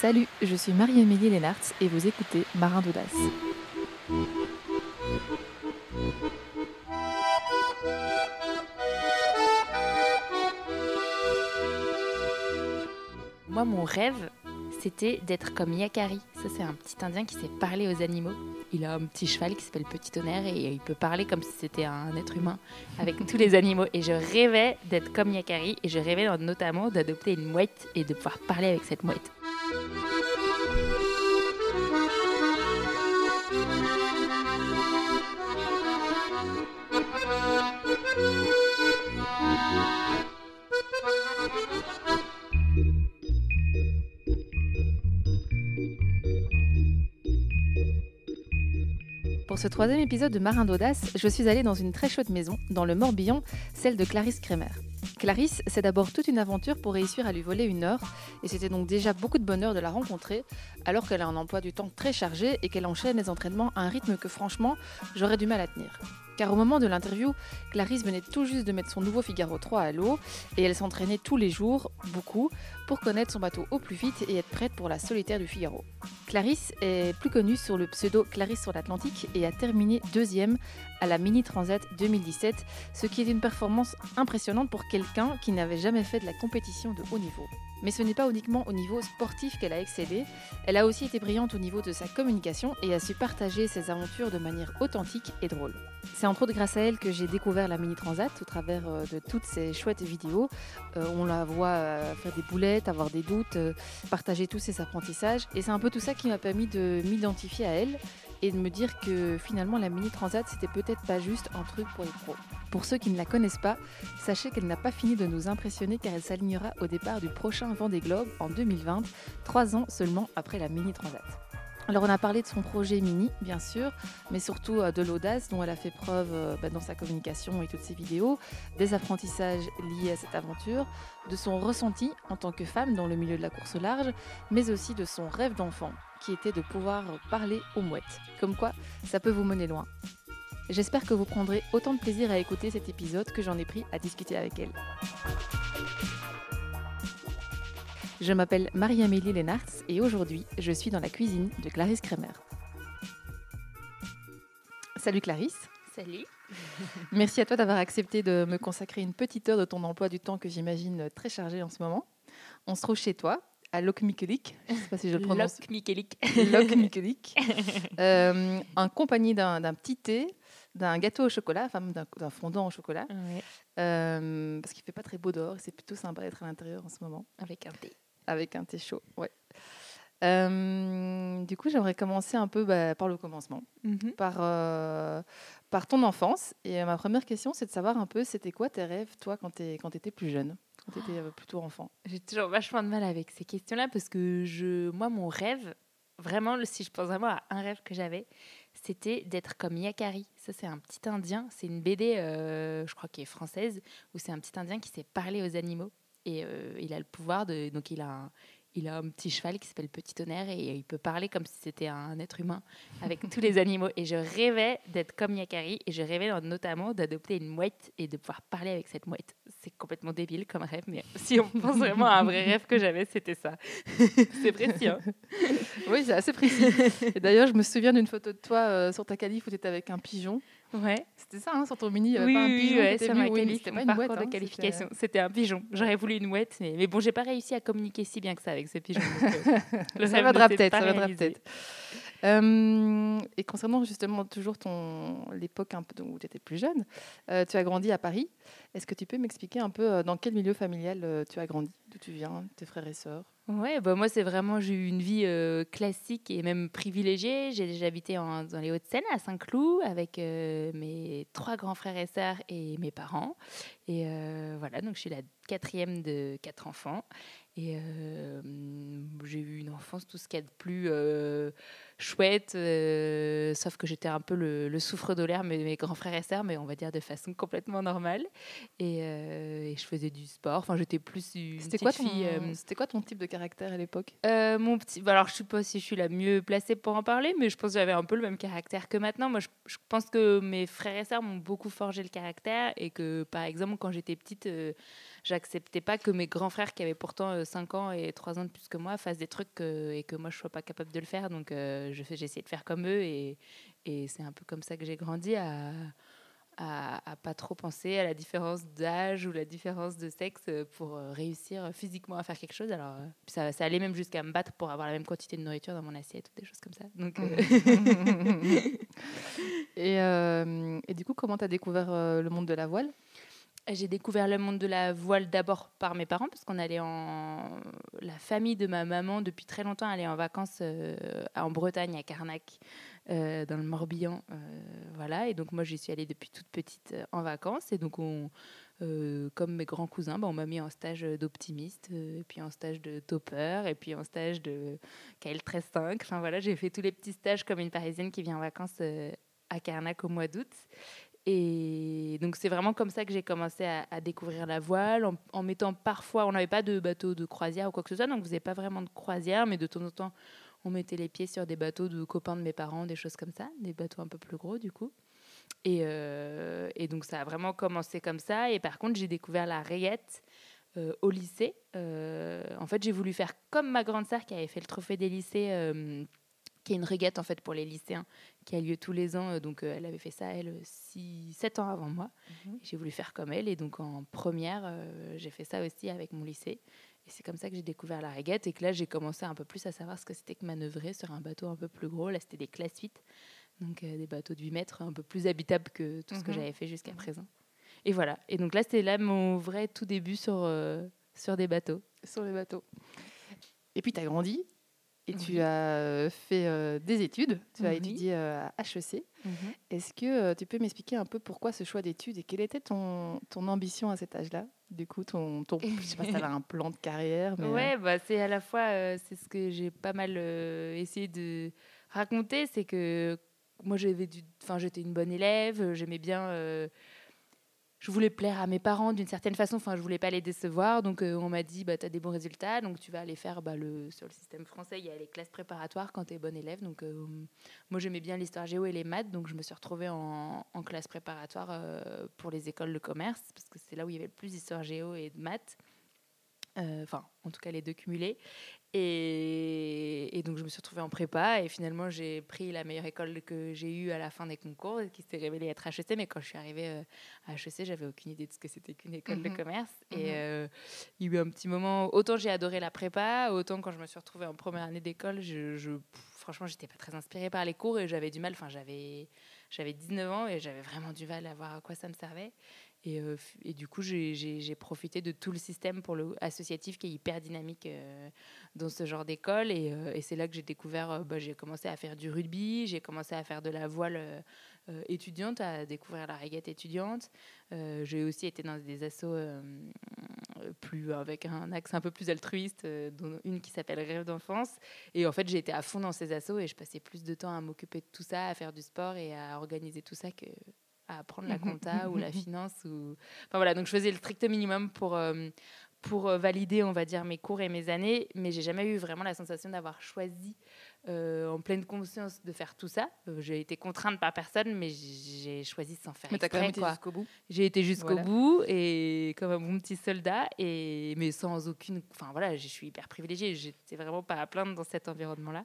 Salut, je suis Marie-Émilie Lénartz et vous écoutez Marin d'Audace. Moi, mon rêve, c'était d'être comme Yakari. Ça, c'est un petit Indien qui sait parler aux animaux. Il a un petit cheval qui s'appelle Petit Tonnerre et il peut parler comme si c'était un être humain avec tous les animaux. Et je rêvais d'être comme Yakari et je rêvais notamment d'adopter une mouette et de pouvoir parler avec cette mouette. Ce troisième épisode de Marin d'Audace, je suis allée dans une très chouette maison, dans le Morbihan, celle de Clarisse Kremer. Clarisse, c'est d'abord toute une aventure pour réussir à lui voler une heure, et c'était donc déjà beaucoup de bonheur de la rencontrer, alors qu'elle a un emploi du temps très chargé et qu'elle enchaîne les entraînements à un rythme que franchement, j'aurais du mal à tenir. Car au moment de l'interview, Clarisse venait tout juste de mettre son nouveau Figaro 3 à l'eau et elle s'entraînait tous les jours, beaucoup, pour connaître son bateau au plus vite et être prête pour la solitaire du Figaro. Clarisse est plus connue sur le pseudo Clarisse sur l'Atlantique et a terminé deuxième à la Mini Transat 2017, ce qui est une performance impressionnante pour quelqu'un qui n'avait jamais fait de la compétition de haut niveau. Mais ce n'est pas uniquement au niveau sportif qu'elle a excellé, elle a aussi été brillante au niveau de sa communication et a su partager ses aventures de manière authentique et drôle. C'est entre autres grâce à elle que j'ai découvert la Mini Transat au travers euh, de toutes ces chouettes vidéos. Euh, on la voit euh, faire des boulettes, avoir des doutes, partager tous ses apprentissages. Et c'est un peu tout ça qui m'a permis de m'identifier à elle et de me dire que finalement la Mini Transat c'était peut-être pas juste un truc pour les pros. Pour ceux qui ne la connaissent pas, sachez qu'elle n'a pas fini de nous impressionner car elle s'alignera au départ du prochain Vendée Globe en 2020, trois ans seulement après la Mini Transat. Alors on a parlé de son projet Mini, bien sûr, mais surtout euh, de l'audace dont elle a fait preuve euh, bah, dans sa communication et toutes ses vidéos, des apprentissages liés à cette aventure, de son ressenti en tant que femme dans le milieu de la course large, mais aussi de son rêve d'enfant, qui était de pouvoir parler aux mouettes. Comme quoi, ça peut vous mener loin. J'espère que vous prendrez autant de plaisir à écouter cet épisode que j'en ai pris à discuter avec elle. Je m'appelle Marie-Amélie Lénartz et aujourd'hui, je suis dans la cuisine de Clarisse Kremer. Salut Clarisse. Salut. Merci à toi d'avoir accepté de me consacrer une petite heure de ton emploi du temps que j'imagine très chargé en ce moment. On se trouve chez toi, à Lokmikelik. Je ne sais pas si je le prononce. Lokmikelik. Lokmikelik. euh, en compagnie d'un petit thé, d'un gâteau au chocolat, enfin d'un fondant au chocolat. Euh, parce qu'il ne fait pas très beau dehors. C'est plutôt sympa d'être à l'intérieur en ce moment. Avec un thé avec un thé chaud. Ouais. Euh, du coup, j'aimerais commencer un peu bah, par le commencement, mhm. par, euh, par ton enfance. Et ma première question, c'est de savoir un peu, c'était quoi tes rêves, toi, quand tu étais plus jeune, quand tu étais plutôt enfant? J'ai toujours vachement de mal avec ces questions-là parce que je, moi, mon rêve, vraiment, si je pense vraiment à un rêve que j'avais, c'était d'être comme Yakari. Ça, c'est un petit Indien. C'est une BD, je crois, qui est française, où c'est un petit Indien qui sait parler aux animaux. Et euh, il a le pouvoir de. Donc, il a un, il a un petit cheval qui s'appelle Petit Tonnerre et il peut parler comme si c'était un être humain avec tous les animaux. Et je rêvais d'être comme Yakari et je rêvais notamment d'adopter une mouette et de pouvoir parler avec cette mouette. C'est complètement débile comme rêve, mais si on pense vraiment à un vrai rêve que j'avais, c'était ça. c'est précis. Hein oui, c'est assez précis. D'ailleurs, je me souviens d'une photo de toi euh, sur ta calife où tu étais avec un pigeon. Ouais. C'était ça, hein, sur ton mini, il n'y avait pas un pigeon. Ouais, m'a C'était pas une mouette. de hein, qualification. C'était un pigeon. J'aurais voulu une mouette, mais, mais bon, j'ai pas réussi à communiquer si bien que ça avec ce pigeon. Euh, ça viendra peut-être, ça viendra peut-être. Euh, et concernant justement toujours ton l'époque où tu étais plus jeune, euh, tu as grandi à Paris. Est-ce que tu peux m'expliquer un peu dans quel milieu familial tu as grandi, d'où tu viens, tes frères et sœurs? Ouais, bah moi c'est vraiment j'ai eu une vie classique et même privilégiée. J'ai déjà habité dans les Hauts-de-Seine à Saint-Cloud avec mes trois grands frères et sœurs et mes parents. Et voilà, donc je suis la quatrième de quatre enfants. Et j'ai eu une enfance tout ce qu'il y a de plus chouette, euh, sauf que j'étais un peu le, souffre d'olaire mais mes grands frères et sœurs, mais on va dire de façon complètement normale. Et, euh, je faisais du sport. Enfin, j'étais plus une C'était quoi, ton, euh, c'était quoi ton type de caractère à l'époque? Mon petit. Bah, alors, je sais pas si je suis la mieux placée pour en parler, mais je pense que j'avais un peu le même caractère que maintenant. Moi, je, je pense que mes frères et sœurs m'ont beaucoup forgé le caractère et que, par exemple, quand j'étais petite j'acceptais pas que mes grands frères, qui avaient pourtant 5 ans et 3 ans de plus que moi, fassent des trucs et que moi je sois pas capable de le faire. Donc j'ai essayé de faire comme eux et, et c'est un peu comme ça que j'ai grandi à à, pas trop penser à la différence d'âge ou la différence de sexe pour euh, réussir physiquement à faire quelque chose. Alors, euh, ça, ça allait même jusqu'à me battre pour avoir la même quantité de nourriture dans mon assiette ou des choses comme ça. Donc, euh, et, et, du coup, comment tu as découvert le monde de la voile? J'ai découvert le monde de la voile d'abord par mes parents, parce qu'on allait en. La famille de ma maman, depuis très longtemps, allait en vacances en Bretagne, à Carnac. Euh, dans le Morbihan. Euh, voilà, et donc moi j'y suis allée depuis toute petite euh, en vacances. Et donc on, comme mes grands cousins, bah, on m'a mis en stage d'optimiste, puis en stage de topper, et puis en stage de KL135. Enfin voilà, j'ai fait tous les petits stages comme une Parisienne qui vient en vacances à Carnac au mois d'août. Et donc c'est vraiment comme ça que j'ai commencé à, découvrir la voile, en, mettant parfois, on n'avait pas de bateau de croisière ou quoi que ce soit, donc vous n'avez pas vraiment de croisière, mais de temps en temps on mettait les pieds sur des bateaux de copains de mes parents, des choses comme ça, des bateaux un peu plus gros du coup. Et, euh, donc ça a vraiment commencé comme ça. Et par contre, j'ai découvert la rayette euh, au lycée. Euh, en fait, j'ai voulu faire comme ma grande sœur qui avait fait le trophée des lycées, qui est une régate en fait pour les lycéens, qui a lieu tous les ans. donc elle avait fait ça, elle, 6, 7 ans avant moi. Mhm. J'ai voulu faire comme elle. Et donc en première, j'ai fait ça aussi avec mon lycée. Et c'est comme ça que j'ai découvert la régate et que là, j'ai commencé un peu plus à savoir ce que c'était que manœuvrer sur un bateau un peu plus gros. Là, c'était des classes 8, donc euh, des bateaux de 8 mètres, un peu plus habitables que tout ce que mhm. j'avais fait jusqu'à présent. Et voilà. Et donc là, c'était là mon vrai tout début sur, euh, sur des bateaux. Sur les bateaux. Et puis, tu as grandi et tu as euh, fait des études. Tu as étudié à HEC. Mhm. Est-ce que tu peux m'expliquer un peu pourquoi ce choix d'études et quelle était ton, ton ambition à cet âge-là? Du coup, ton, ton je sais pas si tu un plan de carrière. Mais ouais, euh. bah, c'est à la fois, euh, c'est ce que j'ai pas mal euh, essayé de raconter, c'est que moi j'avais du, enfin j'étais une bonne élève, j'aimais bien je voulais plaire à mes parents d'une certaine façon, enfin je voulais pas les décevoir, donc euh, on m'a dit bah tu as des bons résultats, donc tu vas aller faire bah, le sur le système français, il y a les classes préparatoires quand tu es bon élève, donc euh, moi j'aimais bien l'histoire géo et les maths, donc je me suis retrouvée en, classe préparatoire euh, pour les écoles de commerce parce que c'est là où il y avait le plus d'histoire géo et de maths. Enfin, en tout cas les deux cumulés. Et, donc, je me suis retrouvée en prépa et finalement, j'ai pris la meilleure école que j'ai eue à la fin des concours, qui s'est révélée être HEC. Mais quand je suis arrivée euh, à HEC, j'avais aucune idée de ce que c'était qu'une école de mhm. commerce. Et mhm. euh, il y a eu un petit moment, autant j'ai adoré la prépa, autant quand je me suis retrouvée en première année d'école, je, je, franchement, j'étais pas très inspirée par les cours et j'avais du mal. Enfin, j'avais, j'avais 19 ans et j'avais vraiment du mal à voir à quoi ça me servait. Et, euh, et, du coup, j'ai profité de tout le système pour le associatif qui est hyper dynamique euh, dans ce genre d'école. Et, euh, et c'est là que j'ai découvert, bah, j'ai commencé à faire du rugby, j'ai commencé à faire de la voile étudiante, à découvrir la régate étudiante. j'ai aussi été dans des assos plus, avec un axe un peu plus altruiste, dont une qui s'appelle Rêve d'enfance. Et en fait, j'ai été à fond dans ces assos et je passais plus de temps à m'occuper de tout ça, à faire du sport et à organiser tout ça que à apprendre la compta ou la finance. Ou... Enfin voilà, donc je faisais le strict minimum pour, euh, pour euh, valider, on va dire, mes cours et mes années, mais j'ai jamais eu vraiment la sensation d'avoir choisi euh, en pleine conscience de faire tout ça. j'ai été contrainte par personne, mais j'ai choisi sans faire. Mais tu as quand même été jusqu'au bout. J'ai été jusqu'au bout et comme un bon petit soldat, et mais sans aucune. Enfin voilà, je suis hyper privilégiée. J'étais vraiment pas à plaindre dans cet environnement-là.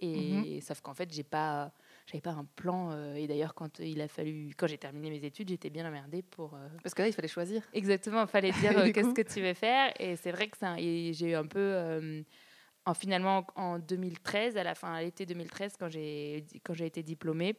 Et mhm. sauf qu'en fait, j'ai pas j'avais pas un plan. Euh, et d'ailleurs, quand il a fallu, quand j'ai terminé mes études, j'étais bien emmerdée pour. Euh, Parce que là, il fallait choisir. Exactement, il fallait dire euh, qu'est-ce que tu veux faire. Et c'est vrai que ça, j'ai eu un peu. en, finalement, en 2013, à la fin, à l'été 2013, quand j'ai quand j'ai été diplômée,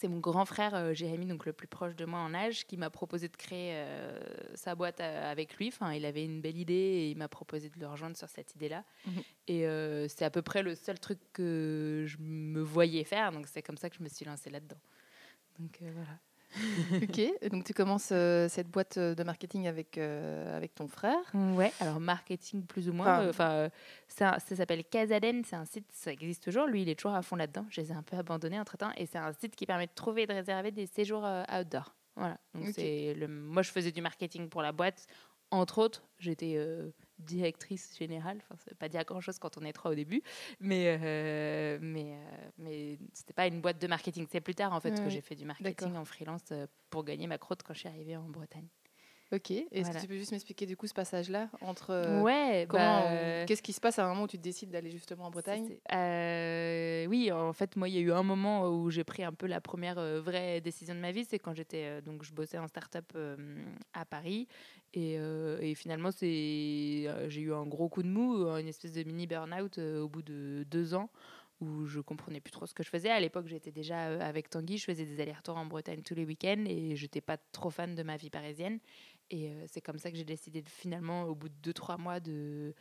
c'est mon grand frère euh, Jérémy, donc le plus proche de moi en âge, qui m'a proposé de créer euh, sa boîte euh, avec lui. Enfin, il avait une belle idée et il m'a proposé de le rejoindre sur cette idée-là. Mhm. Et c'est à peu près le seul truc que je me voyais faire. Donc c'est comme ça que je me suis lancée là-dedans. Donc voilà. ok, donc tu commences euh, cette boîte euh, de marketing avec, euh, avec ton frère. Ouais, alors marketing plus ou moins. Enfin, ça, ça s'appelle Casaden, c'est un site, ça existe toujours. Lui, il est toujours à fond là-dedans. Je les ai un peu abandonnés entre temps. Et c'est un site qui permet de trouver et de réserver des séjours outdoor. Voilà. Donc c'est le... Moi, je faisais du marketing pour la boîte. Entre autres, j'étais directrice générale. Enfin, ça veut pas dire grand-chose quand on est trois au début, mais euh, mais euh, mais c'était pas une boîte de marketing. C'est plus tard en fait que j'ai fait du marketing en freelance euh, pour gagner ma croûte quand je suis arrivée en Bretagne. Ok. Est-ce Voilà. que tu peux juste m'expliquer du coup ce passage-là entre euh, ouais, comment, bah, euh, qu'est-ce qui se passe à un moment où tu décides d'aller justement en Bretagne euh, oui, en fait, moi, il y a eu un moment où j'ai pris un peu la première euh, vraie décision de ma vie. C'est quand j'étais donc je bossais en start-up à Paris et, et finalement c'est j'ai eu un gros coup de mou, une espèce de mini burn-out au bout de deux ans où je comprenais plus trop ce que je faisais. À l'époque, j'étais déjà avec Tanguy, je faisais des allers-retours en Bretagne tous les week-ends et j'étais pas trop fan de ma vie parisienne. Et euh, c'est comme ça que j'ai décidé finalement, au bout de deux trois mois de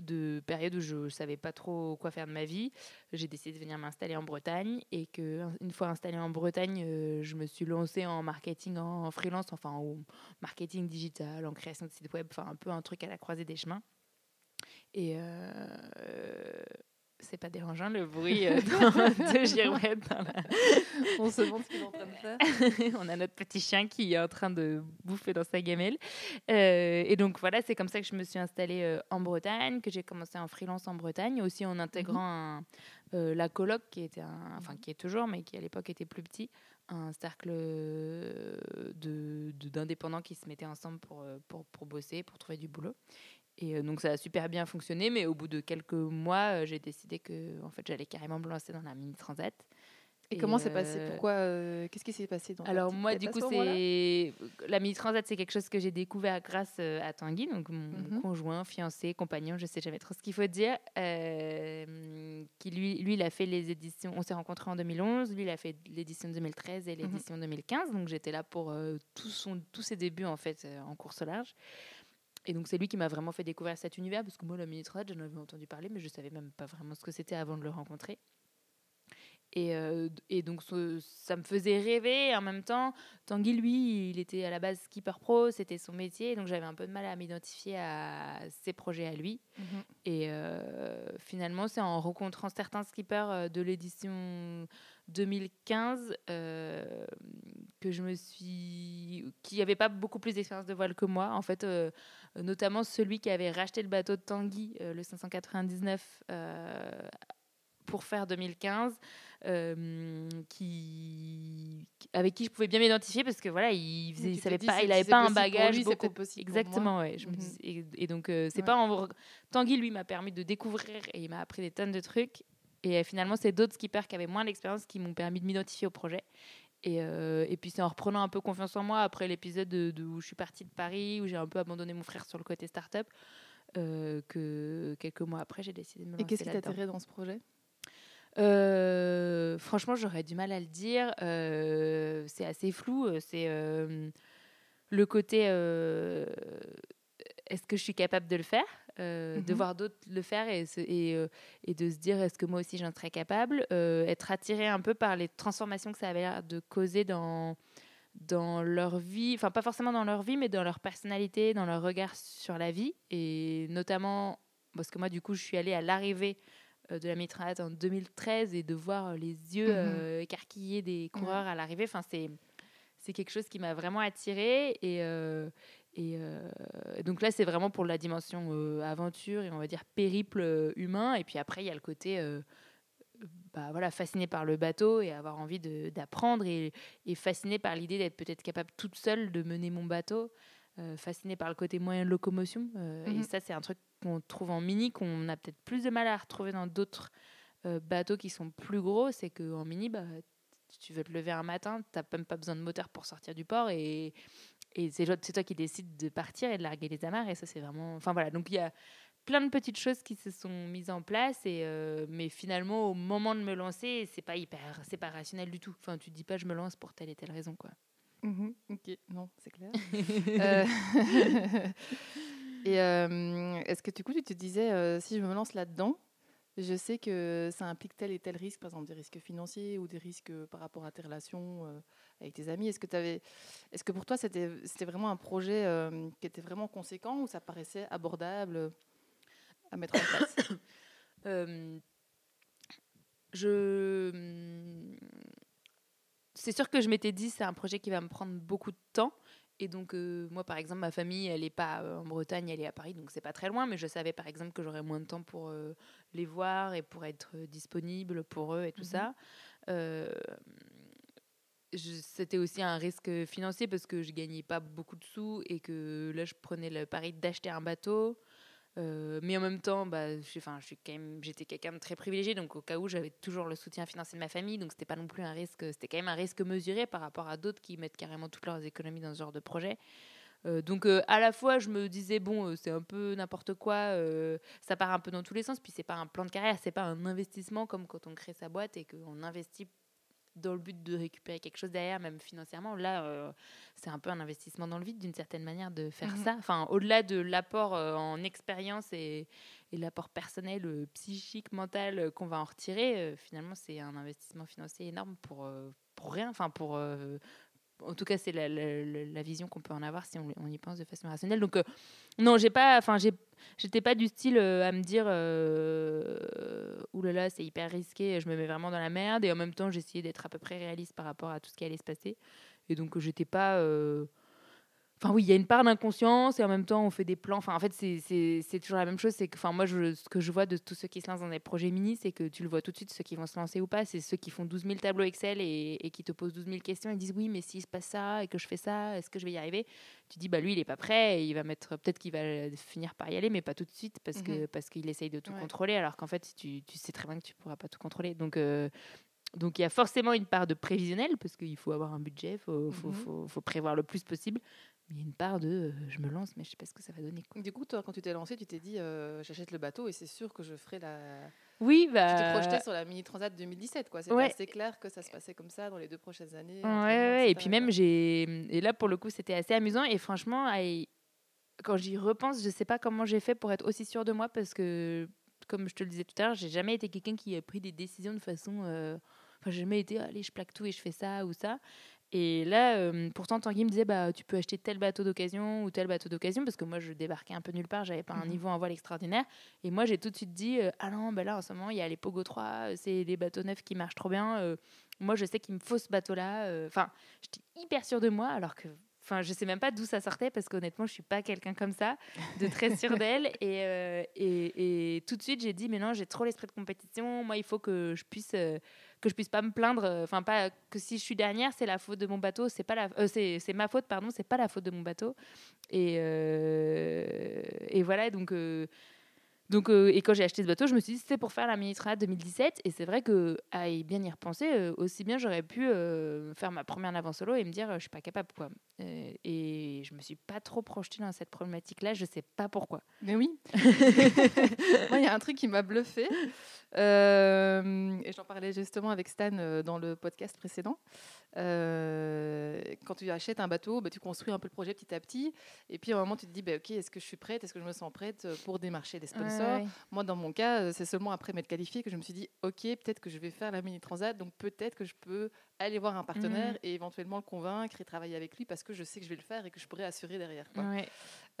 de période où je savais pas trop quoi faire de ma vie, j'ai décidé de venir m'installer en Bretagne et que une fois installée en Bretagne, euh, je me suis lancée en marketing en, freelance, enfin en marketing digital, en création de sites web, enfin un peu un truc à la croisée des chemins. Et euh, c'est pas dérangeant le bruit euh, de girouette dans la- On se demande ce qu'il est en train de faire. on a notre petit chien qui est en train de bouffer dans sa gamelle. Euh, et donc voilà, c'est comme ça que je me suis installée euh, en Bretagne, que j'ai commencé en freelance en Bretagne, aussi en intégrant un, euh, la coloc qui était, un, enfin qui est toujours, mais qui à l'époque était plus petit, un cercle de de- d'indépendants qui se mettaient ensemble pour, pour, pour bosser, pour trouver du boulot. Et euh, donc ça a super bien fonctionné, mais au bout de quelques mois, euh, j'ai décidé que en fait j'allais carrément me lancer dans la mini transat. Et, comment c'est euh, passé? Pourquoi euh, Qu'est-ce qui s'est passé dans alors moi, du coup, c'est la mini transat, c'est quelque chose que j'ai découvert grâce à Tanguy, donc mon Mhm. conjoint, fiancé, compagnon, je sais jamais trop ce qu'il faut dire. euh, qui lui, lui, il a fait les éditions. On s'est rencontrés en 2011. Lui, il a fait l'édition 2013 et l'édition 2015. Donc j'étais là pour tout son, tous ses débuts en fait en course au large. Et donc c'est lui qui m'a vraiment fait découvrir cet univers parce que moi la mini transat, j'en avais entendu parler, mais je savais même pas vraiment ce que c'était avant de le rencontrer. Et, euh, et donc, ce- ça me faisait rêver. En même temps, Tanguy, lui, il était à la base skipper pro, c'était son métier. Donc, j'avais un peu de mal à m'identifier à ses projets à lui. Mhm. Et euh, finalement, c'est en rencontrant certains skippers euh, de l'édition 2015 euh, que je me suis. qui n'avaient pas beaucoup plus d'expérience de voile que moi. En fait, euh, notamment celui qui avait racheté le bateau de Tanguy, euh, le 599. euh, pour faire 2015, euh, qui, avec qui je pouvais bien m'identifier parce que voilà, il, faisait, savait dit, pas, il avait pas un bagage lui, beaucoup. possible. Exactement, ouais. Je me Mhm. dis- et, et donc c'est Ouais. pas en Tanguy lui m'a permis de découvrir et il m'a appris des tonnes de trucs. Et euh, finalement, c'est d'autres skippers qui avaient moins d'expérience qui m'ont permis de m'identifier au projet. Et, euh, et puis c'est en reprenant un peu confiance en moi après l'épisode de, de où je suis partie de Paris, où j'ai un peu abandonné mon frère sur le côté start-up, euh, que quelques mois après, j'ai décidé de me Et lancer qu'est-ce qui t'a attiré dans ce projet? Euh, franchement, j'aurais du mal à le dire. C'est assez flou. C'est le côté est-ce que je suis capable de le faire? Euh, De Mhm. voir d'autres le faire et, se- et, euh, et de se dire est-ce que moi aussi j'en serais capable Euh, Être attiré un peu par les transformations que ça avait l'air de causer dans, dans leur vie, enfin pas forcément dans leur vie, mais dans leur personnalité, dans leur regard sur la vie. Et notamment, parce que moi du coup je suis allée à l'arrivée de la Mitraillette en 2013 et de voir les yeux Mhm. écarquillés des coureurs à l'arrivée, enfin c'est c'est quelque chose qui m'a vraiment attirée et euh, et euh, donc là c'est vraiment pour la dimension euh, aventure et on va dire périple euh, humain et puis après il y a le côté bah voilà fasciné par le bateau et avoir envie d'apprendre et, et fasciné par l'idée d'être peut-être capable toute seule de mener mon bateau fasciné par le côté moyen de locomotion euh, Mhm. et ça c'est un truc qu'on trouve en mini qu'on a peut-être plus de mal à retrouver dans d'autres bateaux qui sont plus gros c'est que en mini bah tu veux te lever un matin, tu n'as même pas besoin de moteur pour sortir du port et, et c'est toi qui décides de partir et de larguer les amarres et ça c'est vraiment... Enfin voilà, donc il y a plein de petites choses qui se sont mises en place et euh, mais finalement au moment de me lancer c'est pas hyper c'est pas rationnel du tout. Enfin tu te dis pas je me lance pour telle et telle raison quoi. Mhm, Ok, non, c'est clair. Euh, Et euh, est-ce que du coup, tu te disais, si je me lance là-dedans, je sais que ça implique tel et tel risque, par exemple des risques financiers ou des risques euh, par rapport à tes relations euh, avec tes amis. Est-ce que, est-ce que pour toi, c'était, vraiment un projet euh, qui était vraiment conséquent ou ça paraissait abordable à mettre en place? Je c'est sûr que je m'étais dit c'est un projet qui va me prendre beaucoup de temps et donc euh, moi par exemple ma famille elle est pas euh, en Bretagne elle est à Paris donc c'est pas très loin mais je savais par exemple que j'aurais moins de temps pour euh, les voir et pour être disponible pour eux et tout Mhm. ça c'était aussi un risque financier parce que je gagnais pas beaucoup de sous et que là, je prenais le pari d'acheter un bateau. Euh, mais en même temps, bah, j'étais quelqu'un de très privilégié, donc au cas où j'avais toujours le soutien financier de ma famille, donc c'était pas non plus un risque, c'était quand même un risque mesuré par rapport à d'autres qui mettent carrément toutes leurs économies dans ce genre de projet. Euh, donc euh, à la fois je me disais bon c'est un peu n'importe quoi, ça part un peu dans tous les sens, puis c'est pas un plan de carrière, c'est pas un investissement comme quand on crée sa boîte et qu'on investit dans le but de récupérer quelque chose derrière, même financièrement. Là, euh, c'est un peu un investissement dans le vide d'une certaine manière de faire mhm. ça. Enfin, au-delà de l'apport euh, en expérience et, et l'apport personnel, euh, psychique, mental qu'on va en retirer, finalement, c'est un investissement financier énorme pour, pour rien. Enfin, pour en tout cas, c'est la, vision qu'on peut en avoir si on, y pense de façon rationnelle. Donc, euh, non, j'ai pas, enfin, j'étais pas du style euh, à me dire, euh, oulala, c'est hyper risqué, je me mets vraiment dans la merde. Et en même temps, j'essayais d'être à peu près réaliste par rapport à tout ce qui allait se passer. Et donc, j'étais pas Enfin oui, il y a une part d'inconscience et en même temps on fait des plans. Enfin en fait c'est toujours la même chose. C'est que enfin moi je, ce que je vois de tous ceux qui se lancent dans des projets mini, c'est que tu le vois tout de suite ceux qui vont se lancer ou pas. C'est ceux qui font 12 000 tableaux Excel et, et, qui te posent 12 000 questions et disent oui mais s'il se passe ça et que je fais ça, est-ce que je vais y arriver? Tu dis bah lui il est pas prêt et il va mettre peut-être qu'il va finir par y aller mais pas tout de suite parce que mhm. parce qu'il essaye de tout contrôler alors qu'en fait tu, tu, sais très bien que tu pourras pas tout contrôler. Donc euh, donc il y a forcément une part de prévisionnel parce qu'il faut avoir un budget, il faut, faut, mhm. faut, faut, prévoir le plus possible il y a une part de euh, je me lance, mais je sais pas ce que ça va donner. Du coup, toi, quand tu t'es lancé, tu t'es dit euh, j'achète le bateau et c'est sûr que je ferai la. Oui, bah. Tu t'es projeté sur la Mini Transat 2017, quoi. C'était assez clair que ça se passait comme ça dans les deux prochaines années. Ouais, et puis même, j'ai. Et là, pour le coup, c'était assez amusant. Et franchement, quand j'y repense, je sais pas comment j'ai fait pour être aussi sûre de moi parce que, comme je te le disais tout à l'heure, j'ai jamais été quelqu'un qui a pris des décisions de façon. Euh, j'ai jamais été, allez, je plaque tout et je fais ça ou ça. Et là, euh, pourtant, Tanguy me disait bah, tu peux acheter tel bateau d'occasion ou tel bateau d'occasion, parce que moi, je débarquais un peu nulle part, j'avais pas un mhm. niveau en voile extraordinaire. Et moi, j'ai tout de suite dit euh, ah non, bah là, en ce moment, il y a les Pogo 3, euh, c'est des bateaux neufs qui marchent trop bien. moi, je sais qu'il me faut ce bateau-là. Enfin, j'étais hyper sûre de moi, alors que. Enfin, je sais même pas d'où ça sortait parce qu'honnêtement, je suis pas quelqu'un comme ça, de très sûre d'elle. Et, et, et, tout de suite, j'ai dit, mais non, j'ai trop l'esprit de compétition. Moi, il faut que je puisse que je puisse pas me plaindre euh, enfin pas que si je suis dernière c'est la faute de mon bateau c'est pas la euh, c'est ma faute pardon c'est pas la faute de mon bateau. Et euh, et voilà donc donc, et quand j'ai acheté ce bateau, je me suis dit c'était pour faire la Mini 2017. Et c'est vrai que, à y bien y repenser, aussi bien j'aurais pu faire ma première navette solo et me dire je suis pas capable quoi. et je me suis pas trop projetée dans cette problématique-là. Je sais pas pourquoi. Mais oui. Moi, il y a un truc qui m'a bluffé. Euh, et j'en parlais justement avec Stan euh, dans le podcast précédent. Euh, quand tu achètes un bateau, bah, tu construis un peu le projet petit à petit. Et puis à un moment, tu te dis, bah, OK, est-ce que je suis prête? Est-ce que je me sens prête pour démarcher des sponsors? Moi, dans mon cas, c'est seulement après m'être qualifiée que je me suis dit, OK, peut-être que je vais faire la mini transat. Donc peut-être que je peux aller voir un partenaire mmh. et éventuellement le convaincre et travailler avec lui parce que je sais que je vais le faire et que je pourrais assurer derrière.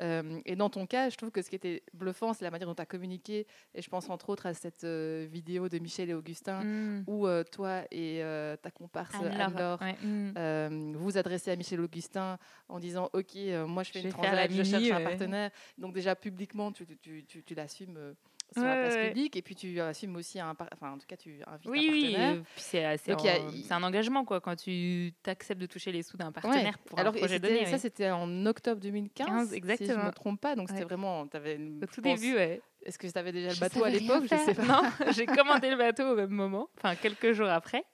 Euh, et dans ton cas, je trouve que ce qui était bluffant, c'est la manière dont tu as communiqué. Et je pense entre autres à cette euh, vidéo de Michel et Augustin mmh. où euh, toi et ta comparse Anne-Laure mmh. vous adressez à Michel et Augustin en disant Ok, moi je fais une transat, je cherche un partenaire. Donc, déjà publiquement, tu, tu, tu, tu l'assumes sur la place publique et puis tu assumes aussi un enfin en tout cas tu invites oui, un partenaire. Oui, c'est c'est un engagement quoi quand tu t'acceptes de toucher les sous d'un partenaire pour Alors, un projet donné. Ça c'était en octobre 2015 exactement. si je ne me trompe pas donc c'était vraiment avais au tout début ouais. Est-ce que tu avais déjà le bateau à l'époque? Je sais pas. Non, j'ai commandé le bateau au même moment, enfin quelques jours après.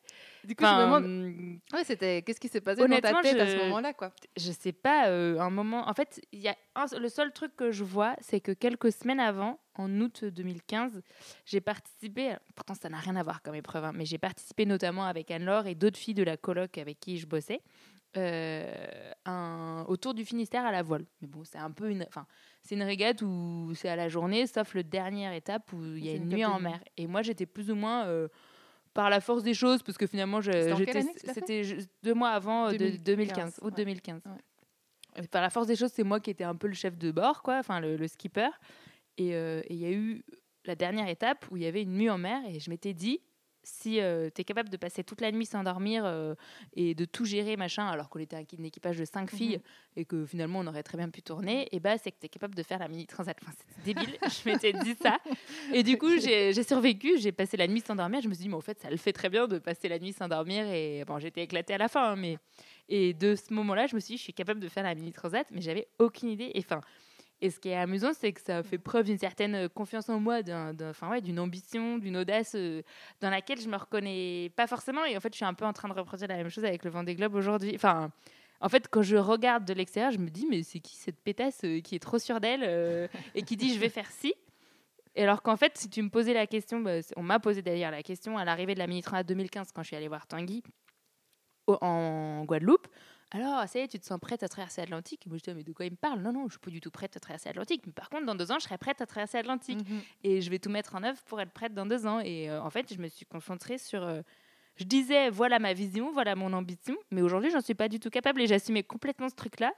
Du coup, je me demande, hum, ouais, c'était qu'est-ce qui s'est passé dans ta tête à ce moment-là, quoi? Je sais pas. Euh, un moment, en fait, il y a le seul truc que je vois, c'est que quelques semaines avant, en août 2015, j'ai participé. Pourtant, ça n'a rien à voir comme épreuve, hein, mais j'ai participé notamment avec Anne-Laure et d'autres filles de la coloc avec qui je bossais. Euh, un, autour du Finistère à la voile. Mais bon, c'est un peu une, enfin, c'est une régate où c'est à la journée, sauf le dernière étape où il y a une, nuit en mer. Et moi, j'étais plus ou moins euh, par la force des choses, parce que finalement, c'était deux mois avant 2015, 2015 août 2015. par la force des choses, c'est moi qui étais un peu le chef de bord, quoi, enfin le, skipper. Euh, et il y a eu la dernière étape où il y avait une nuit en mer, et je m'étais dit, si euh, tu es capable de passer toute la nuit sans dormir euh, et de tout gérer, machin, alors qu'on était un équipage de cinq filles Mhm. et que finalement on aurait très bien pu tourner, et bah c'est que tu es capable de faire la mini transat. Enfin, c'est débile, je m'étais dit ça. Et du coup, j'ai j'ai survécu, j'ai passé la nuit sans dormir. Je me suis dit, mais en fait, ça le fait très bien de passer la nuit sans dormir. Et bon, j'étais éclatée à la fin, hein, mais. Et de ce moment-là, je me suis dit, je suis capable de faire la mini transat, mais j'avais aucune idée. Et enfin. Et ce qui est amusant, c'est que ça fait preuve d'une certaine euh, confiance en moi, d'un- d'un- enfin ouais, d'une ambition, d'une audace euh, dans laquelle je me reconnais pas forcément. Et en fait, je suis un peu en train de reproduire la même chose avec le Vendée Globe aujourd'hui. Enfin, en fait, quand je regarde de l'extérieur, je me dis, mais c'est qui cette pétasse euh, qui est trop sûre d'elle et qui dit, je vais faire ci? Et alors qu'en fait, si tu me posais la question, bah, on m'a posé d'ailleurs la question à l'arrivée de la Mini Transat 2015 quand je suis allée voir Tanguy en Guadeloupe. Alors, ça y est, tu te sens prête à traverser l'Atlantique? Moi, je dis, mais de quoi il me parle? Non, non, je suis pas du tout prête à traverser l'Atlantique. Mais par contre, dans deux ans, je serai prête à traverser l'Atlantique. Mhm. Et je vais tout mettre en œuvre pour être prête dans deux ans. Et euh, en fait, je me suis concentrée sur. euh, je disais, voilà ma vision, voilà mon ambition. Mais aujourd'hui, j'en suis pas du tout capable et j'assumais complètement ce truc-là.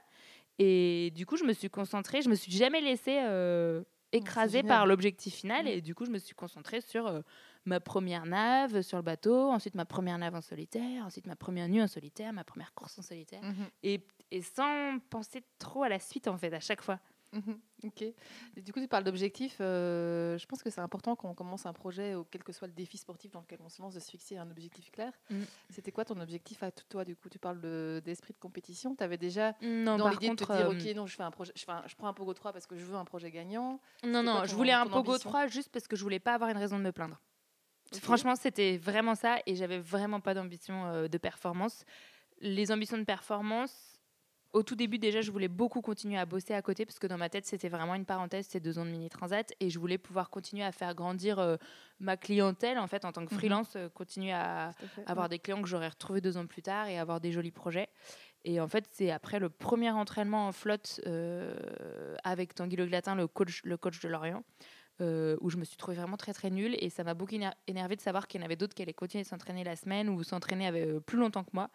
Et du coup, je me suis concentrée. Je me suis jamais laissée euh, écraser par l'objectif final. Mm. Et du coup, je me suis concentrée sur ma première nave sur le bateau, ensuite ma première nave en solitaire, ensuite ma première nuit en solitaire, ma première course en solitaire. Mhm. Et, et sans penser trop à la suite, en fait, à chaque fois. Mhm, Ok. Et du coup, tu parles d'objectifs. euh, je pense que c'est important quand on commence un projet, ou quel que soit le défi sportif dans lequel on se lance, de se fixer un objectif clair. Mm. C'était quoi ton objectif à toi Du coup, tu parles de- d'esprit de, compétition? Tu avais déjà Non, dans l'idée de te dire, euh, ok, non, je fais un projet, je, fais un- je prends un Pogo 3 parce que je veux un projet gagnant. Non, non, je voulais un Pogo ambition? 3 juste parce que je voulais pas avoir une raison de me plaindre. Franchement, c'était vraiment ça et j'avais vraiment pas d'ambition euh, de performance. Les ambitions de performance, au tout début déjà, je voulais beaucoup continuer à bosser à côté parce que dans ma tête, c'était vraiment une parenthèse, ces deux ans de mini transat et je voulais pouvoir continuer à faire grandir euh, ma clientèle en fait en tant que Mhm. freelance, euh, continuer à, Tout à fait. avoir des clients que j'aurais retrouvés deux ans plus tard et avoir des jolis projets. Et en fait, c'est après le premier entraînement en flotte euh, avec Tanguy Le Glatin, le coach, le coach de Lorient, euh, où je me suis trouvée vraiment très très nulle. Et ça m'a beaucoup éner- énervé de savoir qu'il y en avait d'autres qui allaient continuer de s'entraîner la semaine ou s'entraîner avec, euh, plus longtemps que moi.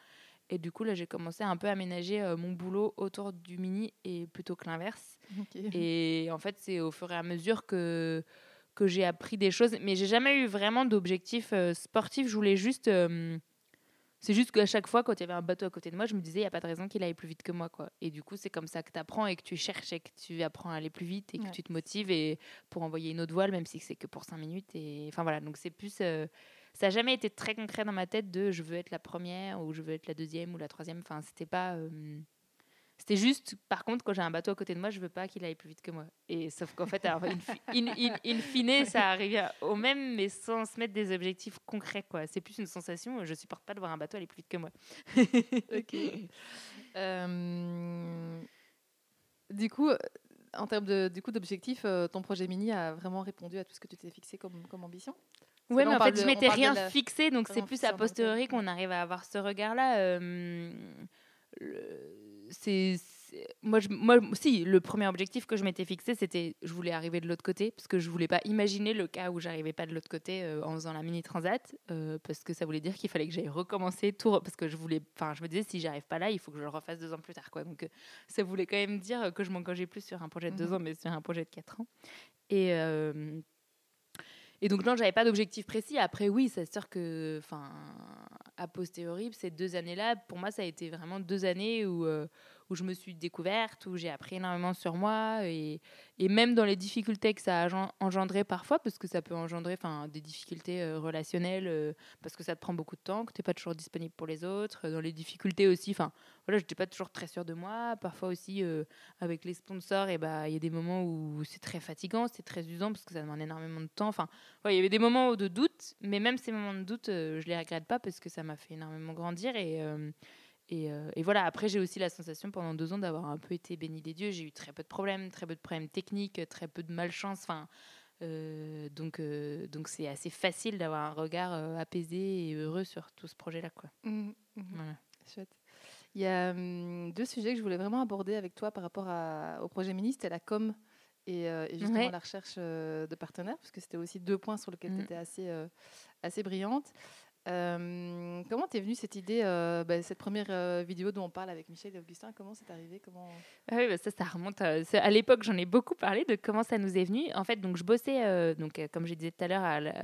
Et du coup, là, j'ai commencé un peu à aménager euh, mon boulot autour du mini et plutôt que l'inverse. Et en fait, c'est au fur et à mesure que, que j'ai appris des choses. Mais j'ai jamais eu vraiment d'objectif euh, sportif. Je voulais juste. C'est juste qu'à chaque fois, quand il y avait un bateau à côté de moi, je me disais, il n'y a pas de raison qu'il aille plus vite que moi. Quoi. Et du coup, c'est comme ça que tu apprends et que tu cherches et que tu apprends à aller plus vite et que Ouais. tu te motives et pour envoyer une autre voile, même si c'est que pour 5 minutes. Et enfin voilà, donc c'est plus. euh, ça n'a jamais été très concret dans ma tête de je veux être la première ou je veux être la deuxième ou la troisième. Enfin, c'était pas. euh, c'était juste, par contre, quand j'ai un bateau à côté de moi, je veux pas qu'il aille plus vite que moi. Et sauf qu'en fait, alors, in, fi- in- in- in fine, ça arrive au même, mais sans se mettre des objectifs concrets. quoi. C'est plus une sensation, je supporte pas de voir un bateau aller plus vite que moi. Ok. Euh, du coup, euh, en termes de, du coup d'objectifs, euh, ton projet mini a vraiment répondu à tout ce que tu t'es fixé comme, comme ambition? Là, mais en fait, de- je m'étais rien la- fixé, donc c'est plus a posteriori qu'on arrive à avoir ce regard-là. euh, le- c'est moi, je, moi, si le premier objectif que je m'étais fixé, c'était je voulais arriver de l'autre côté parce que je voulais pas imaginer le cas où j'arrivais pas de l'autre côté euh, en faisant la mini transat euh, parce que ça voulait dire qu'il fallait que j'aille recommencer tout parce que je voulais, enfin, je me disais si j'arrive pas là, il faut que je le refasse deux ans plus tard, quoi. Donc euh, ça voulait quand même dire que je m'engageais plus sur un projet de deux Mhm. ans, mais sur un projet de quatre ans. Et et donc, non, j'avais pas d'objectif précis. Après, oui, c'est sûr que, enfin, a posteriori, ces deux années-là, pour moi, ça a été vraiment deux années où, euh, où je me suis découverte, où j'ai appris énormément sur moi. Et, même dans les difficultés que ça a engen- engendré parfois, parce que ça peut engendrer des difficultés euh, relationnelles, euh, parce que ça te prend beaucoup de temps, que tu n'es pas toujours disponible pour les autres. Dans les difficultés aussi, enfin, voilà, je n'étais pas toujours très sûre de moi. Parfois aussi, euh, avec les sponsors, bah, il y a des moments où c'est très fatigant, c'est très usant, parce que ça demande énormément de temps. Enfin, Ouais, il y avait des moments de doute, mais même ces moments de doute, euh, je les regrette pas parce que ça m'a fait énormément grandir. Et, euh, et, euh, et voilà, après, j'ai aussi la sensation pendant deux ans d'avoir un peu été béni des dieux. J'ai eu très peu de problèmes, très peu de problèmes techniques, très peu de malchance. Enfin, euh, donc, euh, donc c'est assez facile d'avoir un regard apaisé et heureux sur tout ce projet-là. Quoi. Mhm, mhm. Voilà. Chouette. Il y a hum, deux sujets que je voulais vraiment aborder avec toi par rapport à- au projet mini, c'était la com et, euh, et justement Ouais. la recherche euh, de partenaires, parce que c'était aussi deux points sur lesquels Mhm. tu étais assez, euh, assez brillante. Euh, comment t'es venue cette idée, euh, bah, cette première euh, vidéo dont on parle avec Michel et Augustin? Comment c'est arrivé? Comment... Ah oui, bah, ça, ça remonte. À, à l'époque, j'en ai beaucoup parlé de comment ça nous est venu. En fait, donc je bossais, donc comme je disais tout à l'heure,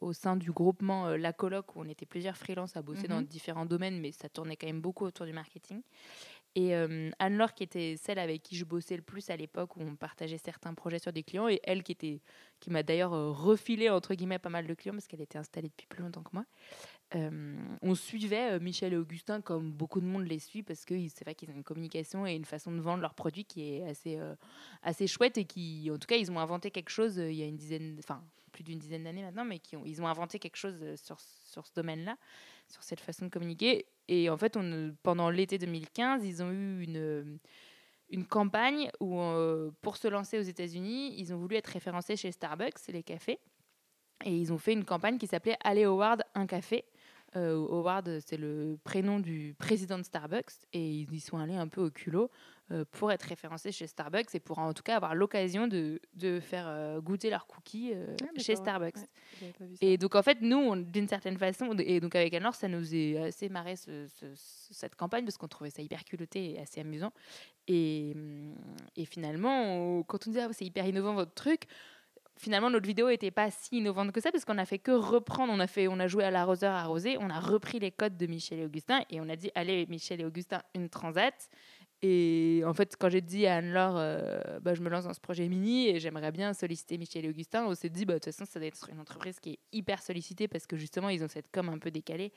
au sein du groupement La Coloc où on était plusieurs freelances à bosser dans Mhm. différents domaines, mais ça tournait quand même beaucoup autour du marketing. Et euh, Anne-Laure, qui était celle avec qui je bossais le plus à l'époque, où on partageait certains projets sur des clients, et elle qui, était, qui m'a d'ailleurs euh, refilé, entre guillemets, pas mal de clients, parce qu'elle était installée depuis plus longtemps que moi. Euh, on suivait Michel et Augustin comme beaucoup de monde les suit, parce que c'est vrai qu'ils ont une communication et une façon de vendre leurs produits qui est assez, assez chouette, et qui, en tout cas, ils ont inventé quelque chose il y a une dizaine, enfin, plus d'une dizaine d'années maintenant, mais qui ont, ils ont inventé quelque chose euh, sur, sur ce domaine-là, sur cette façon de communiquer. Et en fait, on, pendant l'été 2015, ils ont eu une, une campagne où, euh, pour se lancer aux États-Unis, ils ont voulu être référencés chez Starbucks, les cafés. Et ils ont fait une campagne qui s'appelait Allez Howard, un café. Euh, Howard, c'est le prénom du président de Starbucks. Et ils y sont allés un peu au culot euh, pour être référencés chez Starbucks et pour en tout cas avoir l'occasion de, de faire euh, goûter leurs cookies euh, Ah, chez Starbucks. ouais. Et donc, en fait, nous, d'une certaine façon, et donc avec Anne-Laure, ça nous est assez marré ce- ce- ce- cette campagne parce qu'on trouvait ça hyper culotté et assez amusant. Et, hum, et finalement, on- quand on disait ah, c'est hyper innovant votre truc, finalement, notre vidéo n'était pas si innovante que ça parce qu'on a fait que reprendre. On a, fait, on a joué à l'arroseur arrosé, on a repris les codes de Michel et Augustin et on a dit allez, Michel et Augustin, une transat. Et en fait, quand j'ai dit à Anne-Laure, euh, bah, je me lance dans ce projet mini et j'aimerais bien solliciter Michel et Augustin, on s'est dit, bah, de toute façon, ça doit être une entreprise qui est hyper sollicitée parce que justement, ils ont cette com un peu décalée.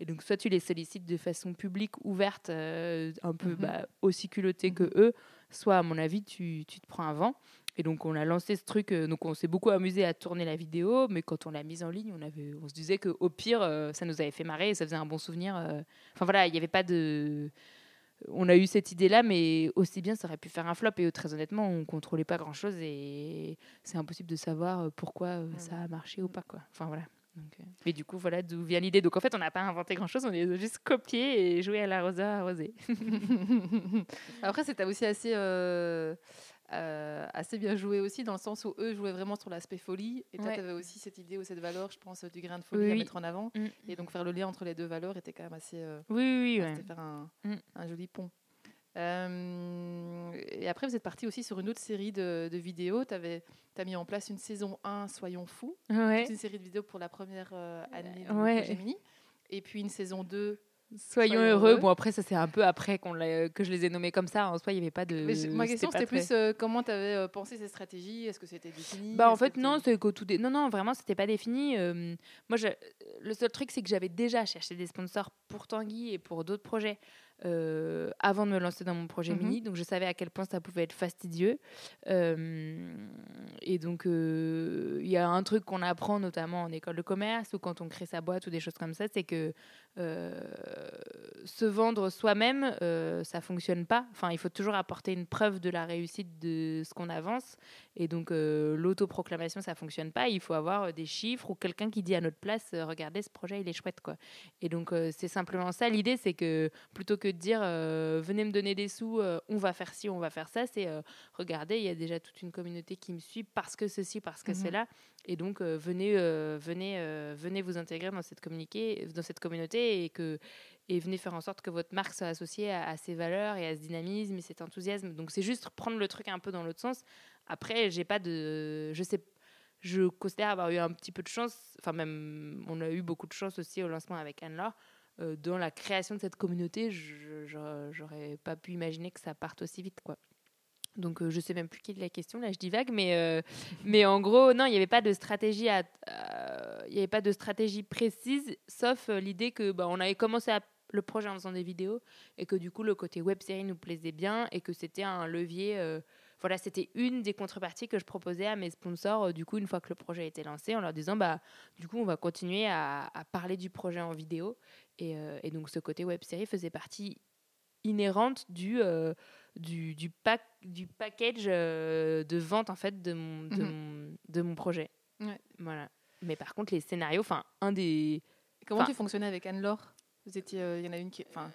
Et donc, soit tu les sollicites de façon publique, ouverte, euh, un peu Mhm. bah, aussi culottée que Mhm. eux, soit, à mon avis, tu, tu te prends un vent. Et donc, on a lancé ce truc. euh, donc, on s'est beaucoup amusé à tourner la vidéo, mais quand on l'a mise en ligne, on, avait, on se disait qu'au pire, euh, ça nous avait fait marrer et ça faisait un bon souvenir. euh. Enfin, voilà, il n'y avait pas de on a eu cette idée-là, mais aussi bien, ça aurait pu faire un flop. Et très honnêtement, on contrôlait pas grand-chose et c'est impossible de savoir pourquoi ça a marché ou pas. Quoi. Enfin voilà. Mais du coup, voilà d'où vient l'idée. Donc en fait, on n'a pas inventé grand-chose, on a juste copié et joué à l'arroseur arrosé. Après, c'était aussi assez, euh, euh, assez bien joué aussi, dans le sens où eux jouaient vraiment sur l'aspect folie. Et toi, Ouais. tu avais aussi cette idée ou cette valeur, je pense, du grain de folie Oui, à mettre en avant. Mm. Et donc, faire le lien entre les deux valeurs était quand même assez. euh, Oui, oui, ouais. C'était faire un, Mm. un joli pont. Euh, et après, vous êtes parti aussi sur une autre série de, de vidéos. Tu as mis en place une saison 1, Soyons fous. Ouais. Une série de vidéos pour la première euh, année du ouais. projet Mini. Et puis une saison 2. Soyons, Soyons heureux. heureux. Bon, après, ça, c'est un peu après qu'on que je les ai nommés comme ça. En soi, il n'y avait pas de. Mais ma question, c'était plus euh, comment tu avais pensé ces stratégies? Est-ce que c'était défini? Bah en fait non, c'est qu'au tout dé- non non vraiment c'était pas défini. Euh, moi je- le seul truc c'est que j'avais déjà cherché des sponsors pour Tanguy et pour d'autres projets euh, avant de me lancer dans mon projet Mhm. mini, donc je savais à quel point ça pouvait être fastidieux. Euh, et donc euh, il y a un truc qu'on apprend notamment en école de commerce ou quand on crée sa boîte ou des choses comme ça, c'est que euh, se vendre soi-même, euh, ça fonctionne pas. Enfin, il faut toujours apporter une preuve de la réussite de ce qu'on avance. Et donc, euh, l'autoproclamation, ça fonctionne pas. Il faut avoir euh, des chiffres ou quelqu'un qui dit à notre place, euh, regardez, ce projet, il est chouette, quoi. Et donc, euh, c'est simplement ça. L'idée, c'est que plutôt que de dire, euh, venez me donner des sous, euh, on va faire ci, on va faire ça, c'est, euh, regardez, il y a déjà toute une communauté qui me suit parce que ceci, parce que c'est là. Et donc, euh, venez, euh, venez, euh, venez vous intégrer dans cette, communiquer, dans cette communauté et que et venez faire en sorte que votre marque soit associée à, ces valeurs et à ce dynamisme et cet enthousiasme. Donc c'est juste prendre le truc un peu dans l'autre sens. Après, j'ai pas de, je sais, je considère avoir eu un petit peu de chance. Enfin même, on a eu beaucoup de chance aussi au lancement avec Anne-Laure. Euh, dans la création de cette communauté, je- j'aurais pas pu imaginer que ça parte aussi vite, quoi. Donc euh, je sais même plus quelle est la question, là je divague, mais, euh, mais en gros, non, il n'y avait pas de stratégie à, il y avait pas de stratégie précise, sauf euh, l'idée que bah, on avait commencé à- le projet en faisant des vidéos et que du coup le côté web série nous plaisait bien et que c'était un levier. euh, voilà, c'était une des contreparties que je proposais à mes sponsors. euh, du coup, une fois que le projet était lancé, en leur disant bah du coup on va continuer à, à parler du projet en vidéo et, euh, et donc ce côté web série faisait partie inhérente du du, du, pack, du package de vente en fait de mon, de Mhm. mon, de mon projet. Ouais. Voilà. Mais par contre, les scénarios, enfin, un des. Comment tu fonctionnais avec Anne-Laure? Vous étiez, euh, il y en a une qui, enfin,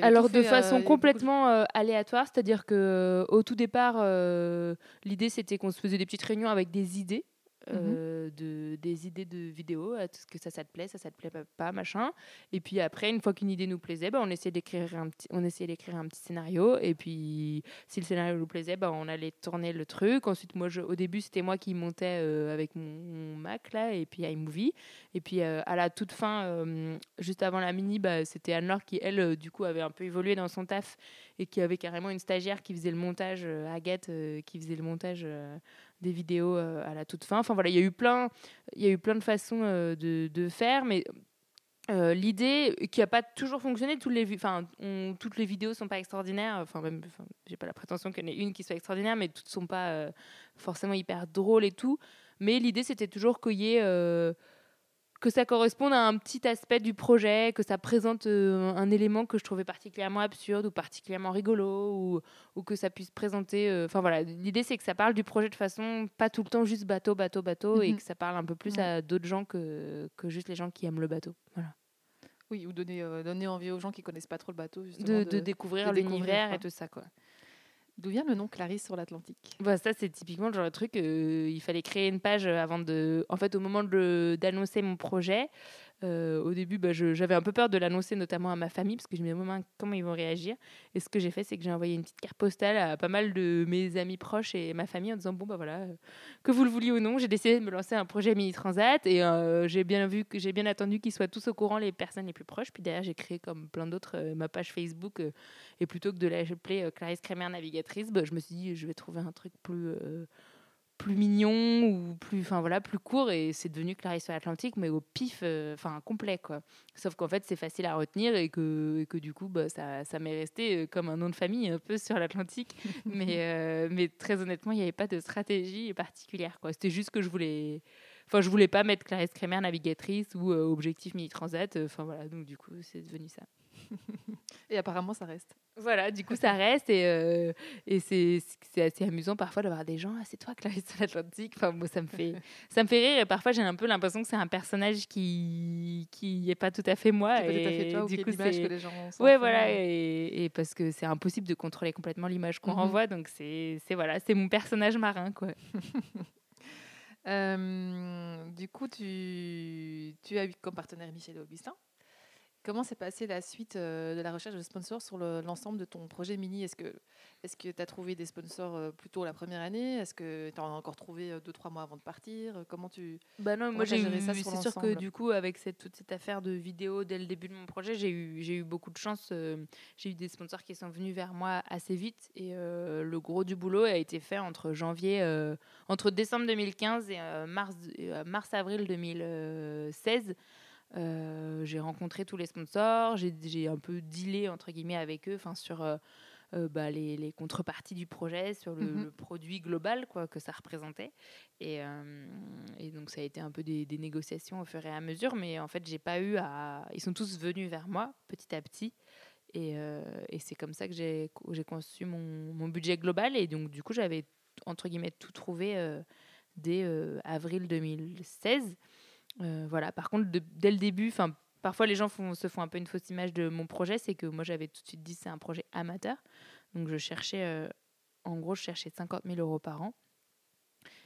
Alors, de fait, euh, façon il y a eu beaucoup de- complètement euh, aléatoire, c'est-à-dire que euh, au tout départ, euh, l'idée c'était qu'on se faisait des petites réunions avec des idées. Euh, de, des idées de vidéos, est-ce que ça, ça te plaît, ça, ça te plaît pas, machin. Et puis après, une fois qu'une idée nous plaisait, bah, on essayait d'écrire un petit, on essayait d'écrire un petit scénario. Et puis, si le scénario nous plaisait, bah, on allait tourner le truc. Ensuite, moi, au début, c'était moi qui montais euh, avec mon, Mac là, et puis iMovie. Et puis euh, à la toute fin, juste avant la mini, bah, c'était Anne-Laure qui, elle, du coup, avait un peu évolué dans son taf et qui avait carrément une stagiaire qui faisait le montage, Agathe, qui faisait le montage des vidéos euh, à la toute fin. Enfin voilà, il y a eu plein, il y a eu plein de façons euh, de, faire, mais euh, l'idée qui n'a pas toujours fonctionné, toutes les, enfin, toutes les vidéos sont pas extraordinaires. Enfin, même, j'ai pas la prétention qu'il y en ait une qui soit extraordinaire, mais toutes sont pas forcément hyper drôles et tout. Mais l'idée, c'était toujours qu'il y ait que ça corresponde à un petit aspect du projet, que ça présente euh, un élément que je trouvais particulièrement absurde ou particulièrement rigolo, ou, ou que ça puisse présenter. Euh, enfin voilà, l'idée c'est que ça parle du projet de façon pas tout le temps juste bateau, bateau, bateau, et mhm. que ça parle un peu plus à d'autres gens que, que juste les gens qui aiment le bateau. Voilà. Oui, ou donner, euh, donner envie aux gens qui connaissent pas trop le bateau. De, de, découvrir l'univers et tout ça, quoi. D'où vient le nom Clarisse sur l'Atlantique? Bah, Ça, c'est typiquement le genre de truc. Euh, il fallait créer une page avant de. En fait, au moment d'annoncer mon projet, euh, au début, bah, j'avais un peu peur de l'annoncer, notamment à ma famille, parce que je me disais comment ils vont réagir. Et ce que j'ai fait, c'est que j'ai envoyé une petite carte postale à pas mal de mes amis proches et ma famille en disant bon bah voilà, euh, que vous le vouliez ou non, j'ai décidé de me lancer un projet mini transat et euh, j'ai bien vu j'ai bien attendu qu'ils soient tous au courant, les personnes les plus proches. Puis derrière, j'ai créé comme plein d'autres ma page Facebook et plutôt que de l'appeler Clarisse Crémer navigatrice, bah, je me suis dit je vais trouver un truc plus plus mignon ou plus enfin voilà plus court et c'est devenu Clarisse sur l'Atlantique mais au pif euh, enfin complet quoi. Sauf qu'en fait c'est facile à retenir et que, et que du coup bah, ça, ça m'est resté euh, comme un nom de famille un peu sur l'Atlantique. Mais euh, mais très honnêtement il n'y avait pas de stratégie particulière quoi. C'était juste que je voulais enfin je voulais pas mettre Clarisse Crémer navigatrice ou objectif mini transat enfin voilà. Donc du coup c'est devenu ça et apparemment, ça reste. Voilà, du coup, ça reste. Et, euh, et c'est, assez amusant parfois d'avoir des gens, ah, c'est toi, Clarisse l'Atlantique. Enfin, moi, ça me fait, ça me fait rire. Et parfois, j'ai un peu l'impression que c'est un personnage qui qui n'est pas tout à fait moi. et tout à fait toi, du coup, c'est que les gens Ouais, voilà. Et, et, parce que c'est impossible de contrôler complètement l'image qu'on mhm. renvoie. Donc, c'est, c'est, voilà, c'est mon personnage marin, quoi. Euh, du coup, tu, tu as eu comme partenaire Michel Augustin. Comment s'est passée la suite euh, de la recherche de sponsors sur l'ensemble de ton projet mini? Est-ce que tu as trouvé des sponsors euh, plutôt la première année? Est-ce que tu en as encore trouvé euh, deux, trois mois avant de partir? Comment tu. Bah non, moi j'ai eu. C'est sûr que du coup, avec cette, toute cette affaire de vidéo dès le début de mon projet, j'ai eu, eu beaucoup de chance. j'ai eu des sponsors qui sont venus vers moi assez vite et le gros du boulot a été fait entre janvier, entre décembre 2015 et mars, mars-avril 2016. Euh, j'ai rencontré tous les sponsors, j'ai un peu dealé entre guillemets avec eux, enfin sur euh, euh, bah, les, les, contreparties du projet, sur le, mhm. produit global quoi que ça représentait. Et, et, donc ça a été un peu des, des, négociations au fur et à mesure, mais en fait j'ai pas eu à, ils sont tous venus vers moi petit à petit. Et, et c'est comme ça que j'ai conçu mon, mon, budget global. Et donc, du coup, j'avais, entre guillemets, tout trouvé dès avril 2016. Euh, voilà. Par contre, dès le début, parfois les gens se font un peu une fausse image de mon projet, c'est que moi j'avais tout de suite dit c'est un projet amateur. Donc je cherchais, euh, en gros, je cherchais 50 000 euros par an,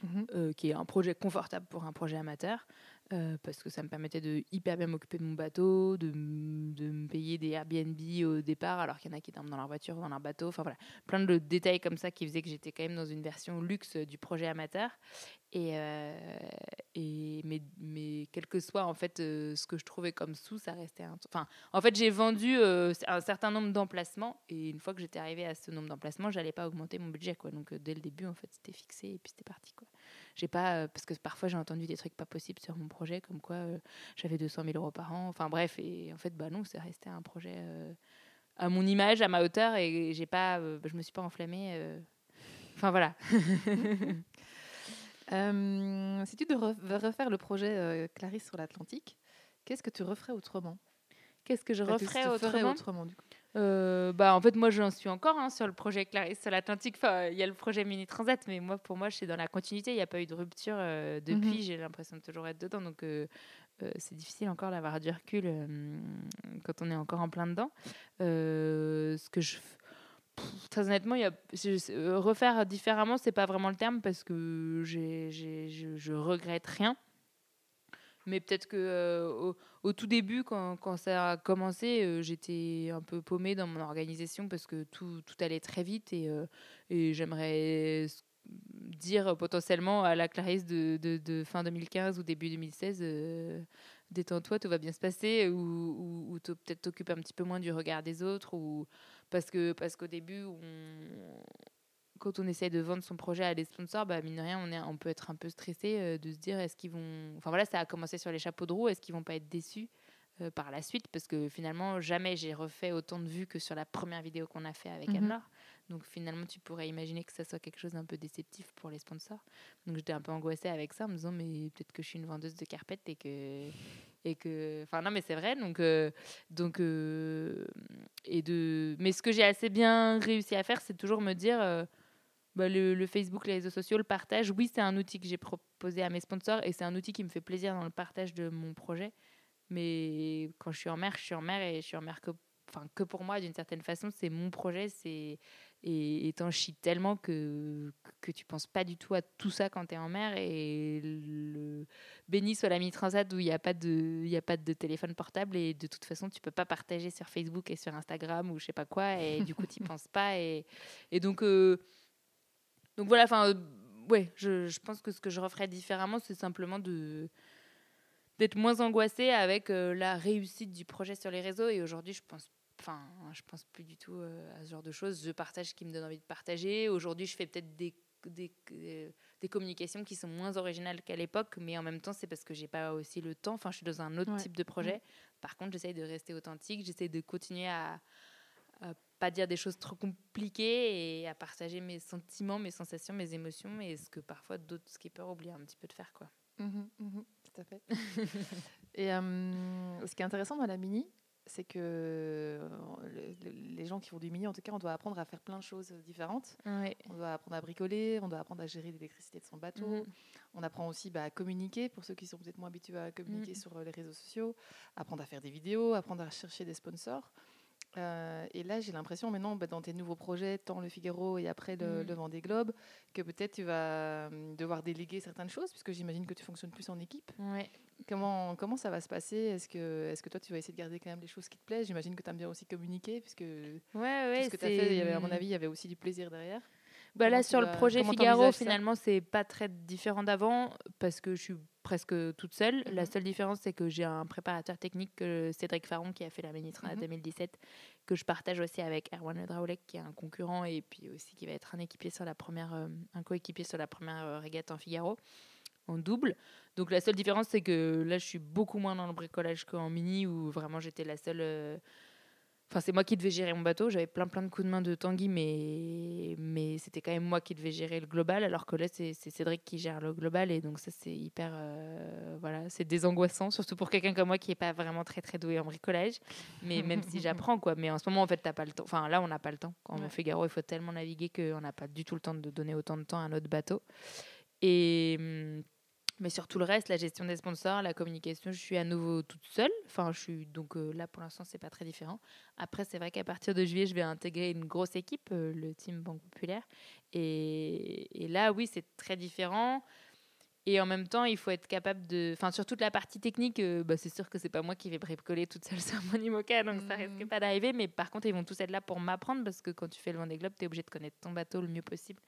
mhm. euh, qui est un projet confortable pour un projet amateur. Euh, parce que ça me permettait de hyper bien m'occuper de mon bateau, de, de, me payer des Airbnb au départ, alors qu'il y en a qui dorment dans leur voiture ou dans leur bateau. Enfin voilà, plein de détails comme ça qui faisaient que j'étais quand même dans une version luxe du projet amateur. Euh, et mais, mais quel que soit en fait euh, ce que je trouvais comme sous, ça restait un. Enfin, en fait, j'ai vendu un certain nombre d'emplacements et une fois que j'étais arrivée à ce nombre d'emplacements, j'allais pas augmenter mon budget quoi. Donc dès le début, en fait, c'était fixé et puis c'était parti quoi. J'ai pas parce que parfois j'ai entendu des trucs pas possibles sur mon projet, comme quoi euh, j'avais 200 000 euros par an. Enfin bref, et en fait, bah non, c'est resté un projet euh, à mon image, à ma hauteur, et j'ai pas, euh, je me suis pas enflammée. Enfin voilà. si tu devais refaire le projet Clarisse sur l'Atlantique, qu'est-ce que tu referais autrement? Qu'est-ce que je referais autrement, autrement du coup? Euh, bah, en fait, moi, j'en suis encore hein, sur le projet Clarisse sur l'Atlantique. Enfin, il y a le projet Mini Transat, mais moi, pour moi, je suis dans la continuité. Il n'y a pas eu de rupture euh, depuis. Mhm. J'ai l'impression de toujours être dedans. Donc, euh, c'est difficile encore d'avoir du recul quand on est encore en plein dedans. ce que je très honnêtement, y a, refaire différemment, c'est pas vraiment le terme parce que je, je regrette rien. Mais peut-être que euh, au, tout début, quand, quand, ça a commencé, euh, j'étais un peu paumée dans mon organisation parce que tout, tout allait très vite et, et j'aimerais dire potentiellement à la Clarisse de, de, fin 2015 ou début 2016 détends-toi, tout va bien se passer ou, ou, ou peut-être t'occuper un petit peu moins du regard des autres ou parce que parce qu'au début, on, quand on essaie de vendre son projet à des sponsors, bah, mine de rien, on, est, on peut être un peu stressé euh, de se dire est-ce qu'ils vont. Enfin voilà, ça a commencé sur les chapeaux de roue, est-ce qu'ils vont pas être déçus euh, par la suite? Parce que finalement, jamais j'ai refait autant de vues que sur la première vidéo qu'on a fait avec mm -hmm. Donc finalement, tu pourrais imaginer que ça soit quelque chose d'un peu déceptif pour les sponsors. Donc j'étais un peu angoissée avec ça en me disant mais peut-être que je suis une vendeuse de carpettes et que et que enfin non mais c'est vrai donc euh, donc et de mais ce que j'ai assez bien réussi à faire c'est toujours me dire bah, le, le, Facebook, les réseaux sociaux, le partage, oui, c'est un outil que j'ai proposé à mes sponsors et c'est un outil qui me fait plaisir dans le partage de mon projet. Mais quand je suis en mer, je suis en mer et je suis en mer que, enfin, que pour moi d'une certaine façon. C'est mon projet, c'est et t'en chies tellement que, que tu penses pas du tout à tout ça quand tu es en mer. Et le béni soit la mini transat où il n'y a, pas de, a pas de téléphone portable. Et de toute façon, tu peux pas partager sur Facebook et sur Instagram ou je sais pas quoi. Et du coup, tu penses pas. Et, et donc, euh, donc voilà, enfin, euh, ouais, je, je, pense que ce que je referais différemment, c'est simplement de d'être moins angoissée avec euh, la réussite du projet sur les réseaux. Et aujourd'hui, je pense Enfin, je pense plus du tout euh, à ce genre de choses. Je partage ce qui me donne envie de partager. Aujourd'hui, je fais peut-être des, des, des, communications qui sont moins originales qu'à l'époque, mais en même temps, c'est parce que j'ai pas aussi le temps. Enfin, je suis dans un autre type de projet. Par contre, j'essaye de rester authentique. J'essaie de continuer à, à, pas dire des choses trop compliquées et à partager mes sentiments, mes sensations, mes émotions et ce que parfois d'autres skippers oublient un petit peu de faire, quoi. Mmh mmh tout à fait. et euh, ce qui est intéressant dans la mini, c'est que euh, les gens qui font du mini, en tout cas, on doit apprendre à faire plein de choses différentes. On doit apprendre à bricoler, on doit apprendre à gérer l'électricité de son bateau. Mhm. On apprend aussi bah, à communiquer, pour ceux qui sont peut-être moins habitués à communiquer sur euh, les réseaux sociaux, apprendre à faire des vidéos, apprendre à chercher des sponsors. Euh, et là, j'ai l'impression maintenant, bah, dans tes nouveaux projets, tant le Figaro et après le, mmh. le Vendée Globe, que peut-être tu vas hum, devoir déléguer certaines choses, puisque j'imagine que tu fonctionnes plus en équipe. Ouais. Comment, comment ça va se passer? Est-ce que, est que toi, tu vas essayer de garder quand même les choses qui te plaisent? J'imagine que tu aimes bien aussi communiquer, puisque ouais, ouais, tout ce que tu as fait, il y avait, à mon avis, il y avait aussi du plaisir derrière. Bah là, sur le projet Figaro, finalement, c'est pas très différent d'avant parce que je suis presque toute seule. La mhm. seule différence, c'est que j'ai un préparateur technique, Cédric Faron, qui a fait la Ménitra en 2017, que je partage aussi avec Erwan Ledraoulek, qui est un concurrent et puis aussi qui va être un équipier sur la première, euh, un coéquipier sur la première euh, régate en Figaro en double. Donc la seule différence, c'est que là, je suis beaucoup moins dans le bricolage qu'en mini, où vraiment j'étais la seule. Enfin, c'est moi qui devais gérer mon bateau. J'avais plein plein de coups de main de Tanguy, mais, mais c'était quand même moi qui devais gérer le global, alors que là, c'est Cédric qui gère le global. Et donc, ça, c'est hyper. Euh, voilà, c'est désangoissant, surtout pour quelqu'un comme moi qui n'est pas vraiment très très doué en bricolage. Mais même si j'apprends, quoi. Mais en ce moment, en fait, t'as pas le temps. Enfin, là, on n'a pas le temps. Quand on fait Garo, il faut tellement naviguer qu'on n'a pas du tout le temps de donner autant de temps à notre bateau. Et. Mais sur tout le reste, la gestion des sponsors, la communication, je suis à nouveau toute seule. Enfin, je suis donc euh, là pour l'instant, c'est pas très différent. Après, c'est vrai qu'à partir de juillet, je vais intégrer une grosse équipe, euh, le team Banque Populaire. Et, et là, oui, c'est très différent. Et en même temps, il faut être capable de. Enfin, sur toute la partie technique, euh, bah, c'est sûr que c'est pas moi qui vais bricoler toute seule sur mon IMOCA, donc ça risque mmh. pas d'arriver. Mais par contre, ils vont tous être là pour m'apprendre parce que quand tu fais le Vendée Globe, tu es obligé de connaître ton bateau le mieux possible.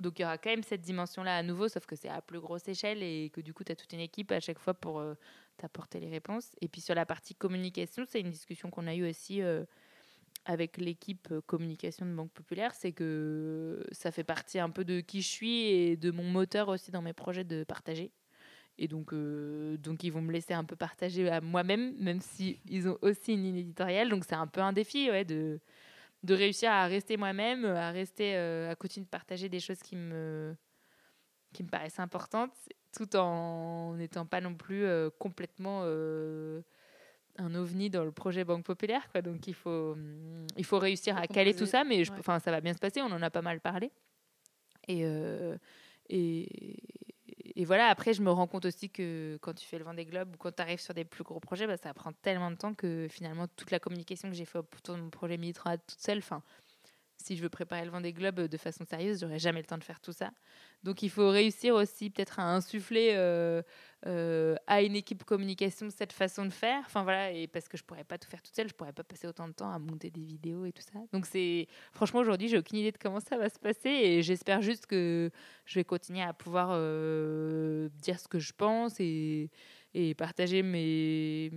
Donc il y aura quand même cette dimension-là à nouveau, sauf que c'est à plus grosse échelle et que du coup, tu as toute une équipe à chaque fois pour euh, t'apporter les réponses. Et puis sur la partie communication, c'est une discussion qu'on a eue aussi euh, avec l'équipe euh, communication de Banque Populaire, c'est que ça fait partie un peu de qui je suis et de mon moteur aussi dans mes projets de partager. Et donc, donc ils vont me laisser un peu partager à moi-même, même s'ils ils ont aussi une ligne éditoriale. Donc c'est un peu un défi ouais, de de réussir à rester moi-même, à rester, euh, à continuer de partager des choses qui me, qui me paraissent importantes, tout en n'étant pas non plus euh, complètement euh, un ovni dans le projet Banque Populaire. Quoi. Donc il faut, il faut réussir à caler tout ça, mais je, ça va bien se passer, on en a pas mal parlé. Et, et, et voilà, après, je me rends compte aussi que quand tu fais le Vendée Globe ou quand tu arrives sur des plus gros projets, bah, ça prend tellement de temps que finalement, toute la communication que j'ai fait autour de mon projet Mitra toute seule, enfin, si je veux préparer le Vendée Globe de façon sérieuse, j'aurais jamais le temps de faire tout ça. Donc il faut réussir aussi peut-être à insuffler euh, euh, à une équipe communication cette façon de faire. Enfin voilà, et parce que je pourrais pas tout faire toute seule, je pourrais pas passer autant de temps à monter des vidéos et tout ça. Donc c'est franchement aujourd'hui, j'ai aucune idée de comment ça va se passer et j'espère juste que je vais continuer à pouvoir euh, dire ce que je pense et et partager mes.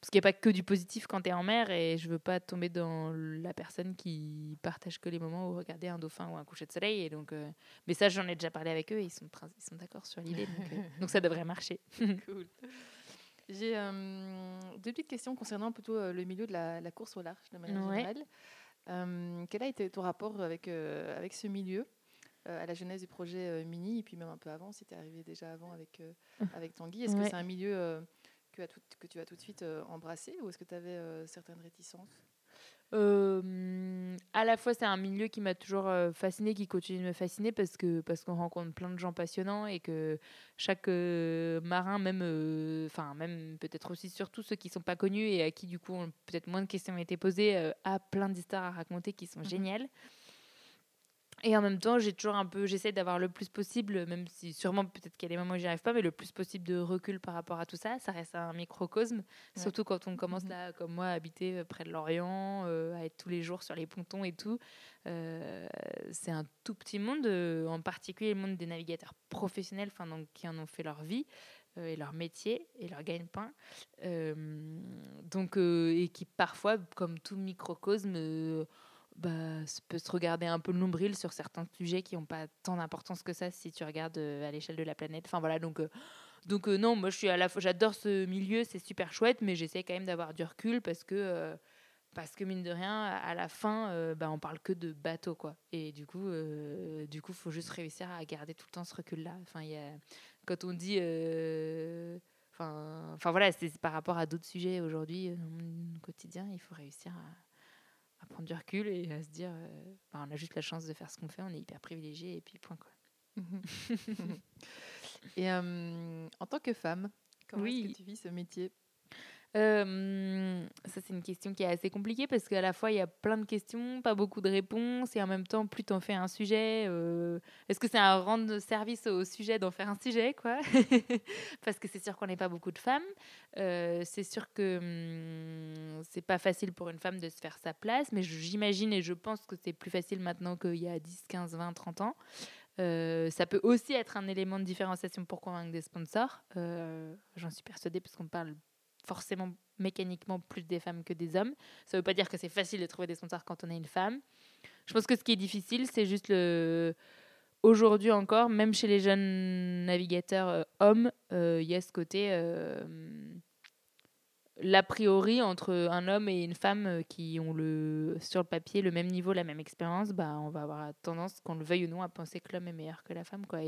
Parce qu'il n'y a pas que du positif quand tu es en mer et je veux pas tomber dans la personne qui partage que les moments où regarder un dauphin ou un coucher de soleil. Et donc, euh, Mais ça, j'en ai déjà parlé avec eux et ils sont, ils sont d'accord sur l'idée. Donc, euh, donc, ça devrait marcher. cool. J'ai euh, deux petites questions concernant plutôt le milieu de la, course au large de manière générale. quel a été ton rapport avec, avec ce milieu? À la genèse du projet euh, Mini, et puis même un peu avant, si tu es arrivé déjà avant avec, euh, avec Tanguy. Est-ce que c'est un milieu que, que, tu as tout de suite embrassé ou est-ce que tu avais certaines réticences? À la fois, c'est un milieu qui m'a toujours fasciné, qui continue de me fasciner parce que parce qu'on rencontre plein de gens passionnants et que chaque marin, même, enfin même peut-être aussi surtout ceux qui sont pas connus et à qui du coup peut-être moins de questions ont été posées, a plein d'histoires à raconter qui sont mmh géniales. Et en même temps, j'ai toujours un peu, j'essaie d'avoir le plus possible, même si sûrement peut-être qu'il y a des moments où j'y arrive pas, mais le plus possible de recul par rapport à tout ça. Ça reste un microcosme, surtout quand on commence mhm. là, comme moi, à habiter euh, près de l'Orient, euh, à être tous les jours sur les pontons et tout. Euh, c'est un tout petit monde, en particulier le monde des navigateurs professionnels, enfin donc qui en ont fait leur vie et leur métier et leur gagne-pain. donc et qui parfois, comme tout microcosme bah, peut se regarder un peu le nombril sur certains sujets qui n'ont pas tant d'importance que ça si tu regardes euh, à l'échelle de la planète. Enfin voilà, donc, euh, donc euh, non, moi je suis à la j'adore ce milieu, c'est super chouette, mais j'essaie quand même d'avoir du recul parce que, parce que mine de rien, à la fin, bah, on parle que de bateau quoi. Et du coup, du coup, faut juste réussir à garder tout le temps ce recul-là. Enfin, a, quand on dit Enfin, enfin voilà, c'est par rapport à d'autres sujets aujourd'hui, au quotidien, il faut réussir à prendre du recul et à se dire euh, bah, on a juste la chance de faire ce qu'on fait, on est hyper privilégié et puis point quoi. et euh, en tant que femme, comment est-ce que tu vis ce métier? Euh, ça, c'est une question qui est assez compliquée parce qu'à la fois, il y a plein de questions, pas beaucoup de réponses, et en même temps, plus tu en fais un sujet, euh, est-ce que c'est un rendre service au sujet d'en faire un sujet, quoi? Parce que c'est sûr qu'on n'est pas beaucoup de femmes. Euh, c'est sûr que hum, c'est pas facile pour une femme de se faire sa place, mais j'imagine et je pense que c'est plus facile maintenant qu'il y a 10, 15, 20, 30 ans. ça peut aussi être un élément de différenciation pour convaincre des sponsors. J'en suis persuadée parce qu'on parle forcément mécaniquement plus des femmes que des hommes. Ça ne veut pas dire que c'est facile de trouver des sponsors quand on est une femme. Je pense que ce qui est difficile, c'est juste le. Aujourd'hui encore, même chez les jeunes navigateurs euh, hommes, euh, il y a ce côté. Euh, l'a priori entre un homme et une femme qui ont le, sur le papier le même niveau, la même expérience, bah, on va avoir tendance, qu'on le veuille ou non, à penser que l'homme est meilleur que la femme. Quoi.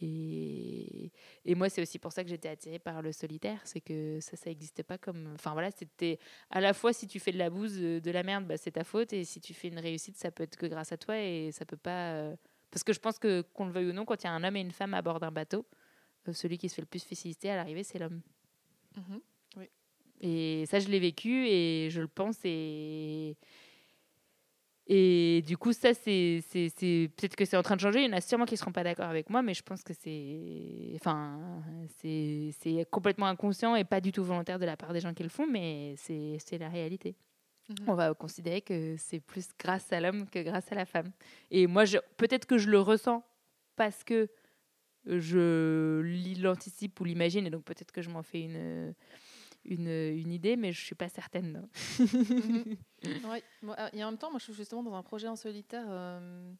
Et, et moi, c'est aussi pour ça que j'étais attirée par le solitaire, c'est que ça, ça n'existait pas comme. Enfin voilà, c'était à la fois si tu fais de la bouse, euh, de la merde, bah, c'est ta faute, et si tu fais une réussite, ça peut être que grâce à toi, et ça peut pas. Euh, parce que je pense que, qu'on le veuille ou non, quand il y a un homme et une femme à bord d'un bateau, euh, celui qui se fait le plus féliciter à l'arrivée, c'est l'homme. Mmh oui. Et ça, je l'ai vécu, et je le pense, et. Et du coup, ça, c'est, c'est, peut-être que c'est en train de changer. Il y en a sûrement qui ne seront pas d'accord avec moi, mais je pense que c'est, enfin, c'est, c'est complètement inconscient et pas du tout volontaire de la part des gens qui le font, mais c'est, c'est la réalité. Mhm. On va considérer que c'est plus grâce à l'homme que grâce à la femme. Et moi, je, peut-être que je le ressens parce que je l'anticipe ou l'imagine, et donc peut-être que je m'en fais une une, une idée, mais je suis pas certaine. Mhm. et en même temps, moi, je suis justement dans un projet en solitaire euh,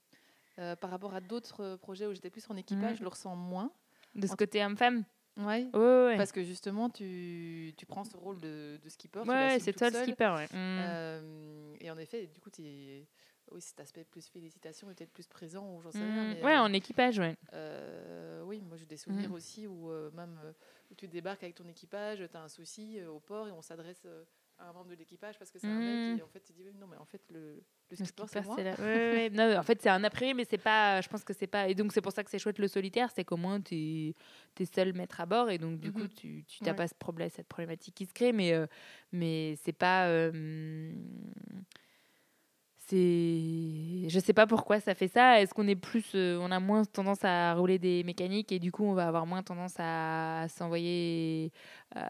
euh, par rapport à d'autres projets où j'étais plus en équipage, mhm. je le ressens moins. De ce côté homme-femme? Ouais. ouais. Parce que justement, tu, tu prends ce rôle de, de skipper. Ouais, c'est toi le skipper. Ouais. Euh, et en effet, du coup, tu es oui, cet aspect plus félicitation est peut-être plus présent ou j'en sais rien. Ouais, en équipage, ouais. Euh, oui, moi j'ai des souvenirs mmh. aussi où euh, même euh, tu débarques avec ton équipage, tu as un souci au port et on s'adresse à un membre de l'équipage parce que c'est un mec mmh. et en fait tu dis non mais en fait le, le skipper c'est moi. non, en fait c'est un après mais c'est pas je pense que c'est pas et donc c'est pour ça que c'est chouette le solitaire, c'est qu'au moins tu es, seul maître à bord et donc du coup tu tu n'as pas ce problème cette problématique qui se crée mais mais c'est pas c'est je sais pas pourquoi ça fait ça. Est-ce qu'on est plus euh, on a moins tendance à rouler des mécaniques et du coup on va avoir moins tendance à, s'envoyer euh,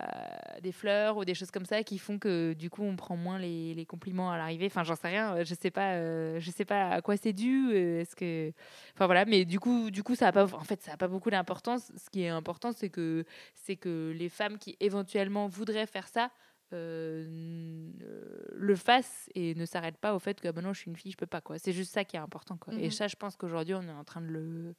des fleurs ou des choses comme ça qui font que du coup on prend moins les, les compliments à l'arrivée? Enfin j'en sais rien. Je sais pas euh, je sais pas à quoi c'est dû est-ce que enfin voilà. Mais du coup du coup ça a pas en fait ça a pas beaucoup d'importance. Ce qui est important c'est que c'est que les femmes qui éventuellement voudraient faire ça le fasse et ne s'arrête pas au fait que ah non je suis une fille je peux pas quoi. C'est juste ça qui est important quoi. Et mhm. ça je pense qu'aujourd'hui on est en train de le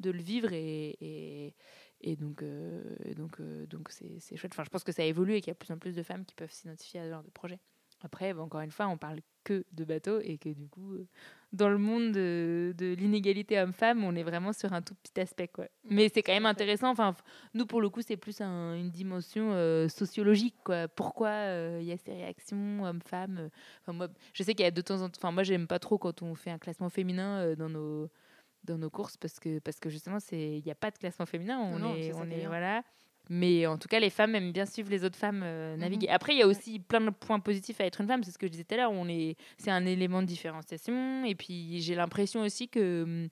de le vivre et, et, et donc euh, donc euh, donc c'est chouette. Enfin je pense que ça évolue et qu'il y a plus en plus de femmes qui peuvent s'identifier à ce genre de projet après, encore une fois, on parle que de bateaux et que du coup, euh, dans le monde de, l'inégalité homme-femme, on est vraiment sur un tout petit aspect. Quoi. Mais c'est quand même intéressant. Enfin, nous, pour le coup, c'est plus une dimension euh, sociologique. Quoi. Pourquoi euh, il y a ces réactions homme-femme enfin, moi, Je sais qu'il y a de temps en temps. Enfin, moi, j'aime pas trop quand on fait un classement féminin dans nos dans nos courses parce que parce que justement c'est il n'y a pas de classement féminin on est on est voilà mais en tout cas, les femmes aiment bien suivre les autres femmes euh, mhm. naviguer. Après, il y a aussi plein de points positifs à être une femme. C'est ce que je disais tout à l'heure. Est, c'est un élément de différenciation. Et puis, j'ai l'impression aussi que hum,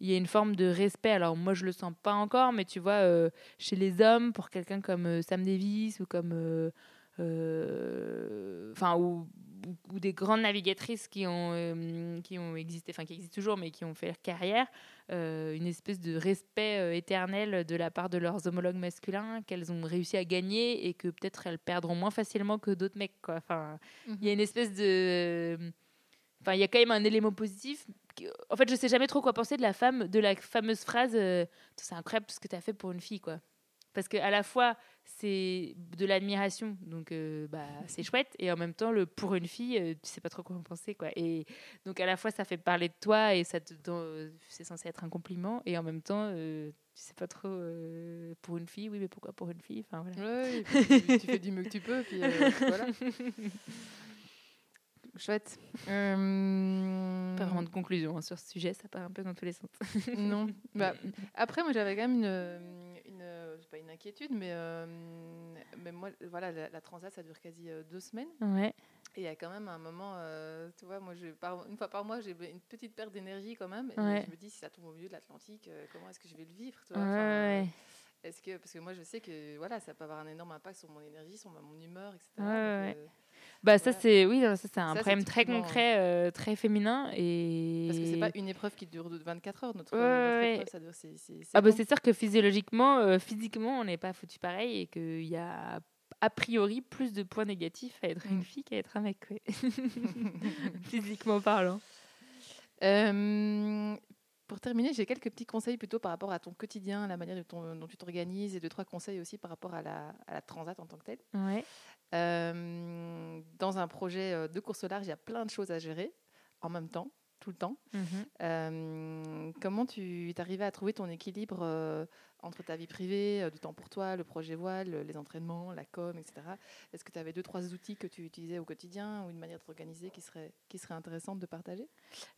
il y a une forme de respect. Alors moi, je le sens pas encore, mais tu vois, euh, chez les hommes, pour quelqu'un comme euh, Sam Davis ou comme, enfin, ou ou, des grandes navigatrices qui ont, euh, qui ont existé, enfin qui existent toujours, mais qui ont fait leur carrière, euh, une espèce de respect euh, éternel de la part de leurs homologues masculins qu'elles ont réussi à gagner et que peut-être elles perdront moins facilement que d'autres mecs. Quoi. Enfin, il y a une espèce de... Enfin, il y a quand même un élément positif. En fait, je sais jamais trop quoi penser de la femme, de la fameuse phrase C'est incroyable ce que tu as fait pour une fille, quoi. Parce qu'à la fois, c'est de l'admiration, donc euh, bah, c'est chouette, et en même temps, le pour une fille, euh, tu sais pas trop quoi en penser. Quoi. Et donc à la fois, ça fait parler de toi, et ça c'est censé être un compliment, et en même temps, euh, tu sais pas trop pour une fille, oui, mais pourquoi pour une fille? Enfin, voilà. ouais, tu, tu, fais du mieux que tu peux, puis voilà. Chouette. Euh... Pas vraiment de conclusion hein, sur ce sujet, ça part un peu dans tous les sens. non. Bah, après, moi, j'avais quand même une, une pas une inquiétude, mais, euh, mais moi, voilà, la, transat, ça dure quasi euh, deux semaines. Ouais. Et il y a quand même un moment, euh, tu vois, moi, je, une fois par mois, j'ai une petite perte d'énergie quand même. Et je me dis, si ça tombe au milieu de l'Atlantique, comment est-ce que je vais le vivre tu ouais. Est-ce que parce que moi je sais que voilà ça peut avoir un énorme impact sur mon énergie, sur mon humeur, etc. bah ça c'est oui, ça c'est un problème très concret, euh, très féminin et parce que c'est pas une épreuve qui dure 24 heures. Notre, épreuve, ça dure, ah bah c'est sûr que physiologiquement, euh, physiquement, on n'est pas foutu pareil et qu'il y a a priori plus de points négatifs à être une mm. fille qu'à être un mec, physiquement parlant. Euh, pour terminer, j'ai quelques petits conseils plutôt par rapport à ton quotidien, la manière dont, tu t'organises et deux, trois conseils aussi par rapport à la, à la transat en tant que telle. Ouais. Euh, dans un projet euh, de course au large, il y a plein de choses à gérer en même temps, tout le temps. Mhm. Euh, comment tu arrivé à trouver ton équilibre entre ta vie privée, du temps pour toi, le projet voile, les entraînements, la com, etc. Est-ce que tu avais deux, trois outils que tu utilisais au quotidien ou une manière de t'organiser qui serait, qui serait intéressante de partager?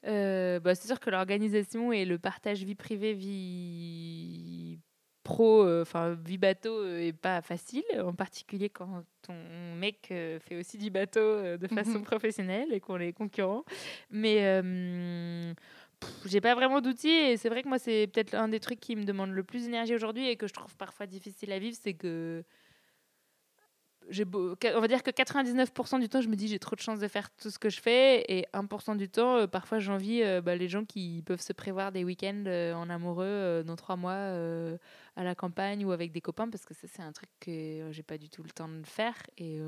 Bah, C'est sûr que l'organisation et le partage vie privée, vie pro, euh, enfin, vie bateau euh, est pas facile, en particulier quand ton mec euh, fait aussi du bateau de façon professionnelle et qu'on est concurrents. Mais j'ai pas vraiment d'outils et c'est vrai que moi, c'est peut-être un des trucs qui me demande le plus d'énergie aujourd'hui et que je trouve parfois difficile à vivre, c'est que on va dire que 99% du temps, je me dis j'ai trop de chance de faire tout ce que je fais, et 1% du temps, euh, parfois j'envie euh, bah, les gens qui peuvent se prévoir des week-ends euh, en amoureux dans trois mois à la campagne ou avec des copains, parce que ça c'est un truc que j'ai pas du tout le temps de faire. Et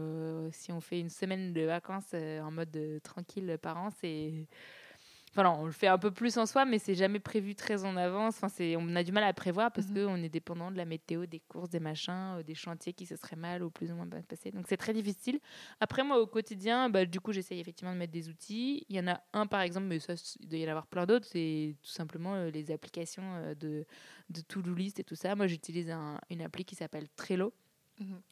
si on fait une semaine de vacances en mode tranquille par an, c'est Enfin, on le fait un peu plus en soi, mais c'est jamais prévu très en avance. Enfin, c'est, on a du mal à prévoir parce mhm. qu'on est dépendant de la météo, des courses, des machins, euh, des chantiers qui se seraient mal ou plus ou moins bien passés. Donc c'est très difficile. Après, moi, au quotidien, bah, du coup, j'essaye effectivement de mettre des outils. Il y en a un, par exemple, mais ça, il doit y en avoir plein d'autres. C'est tout simplement euh, les applications euh, de, de to-do list et tout ça. Moi, j'utilise une appli qui s'appelle Trello.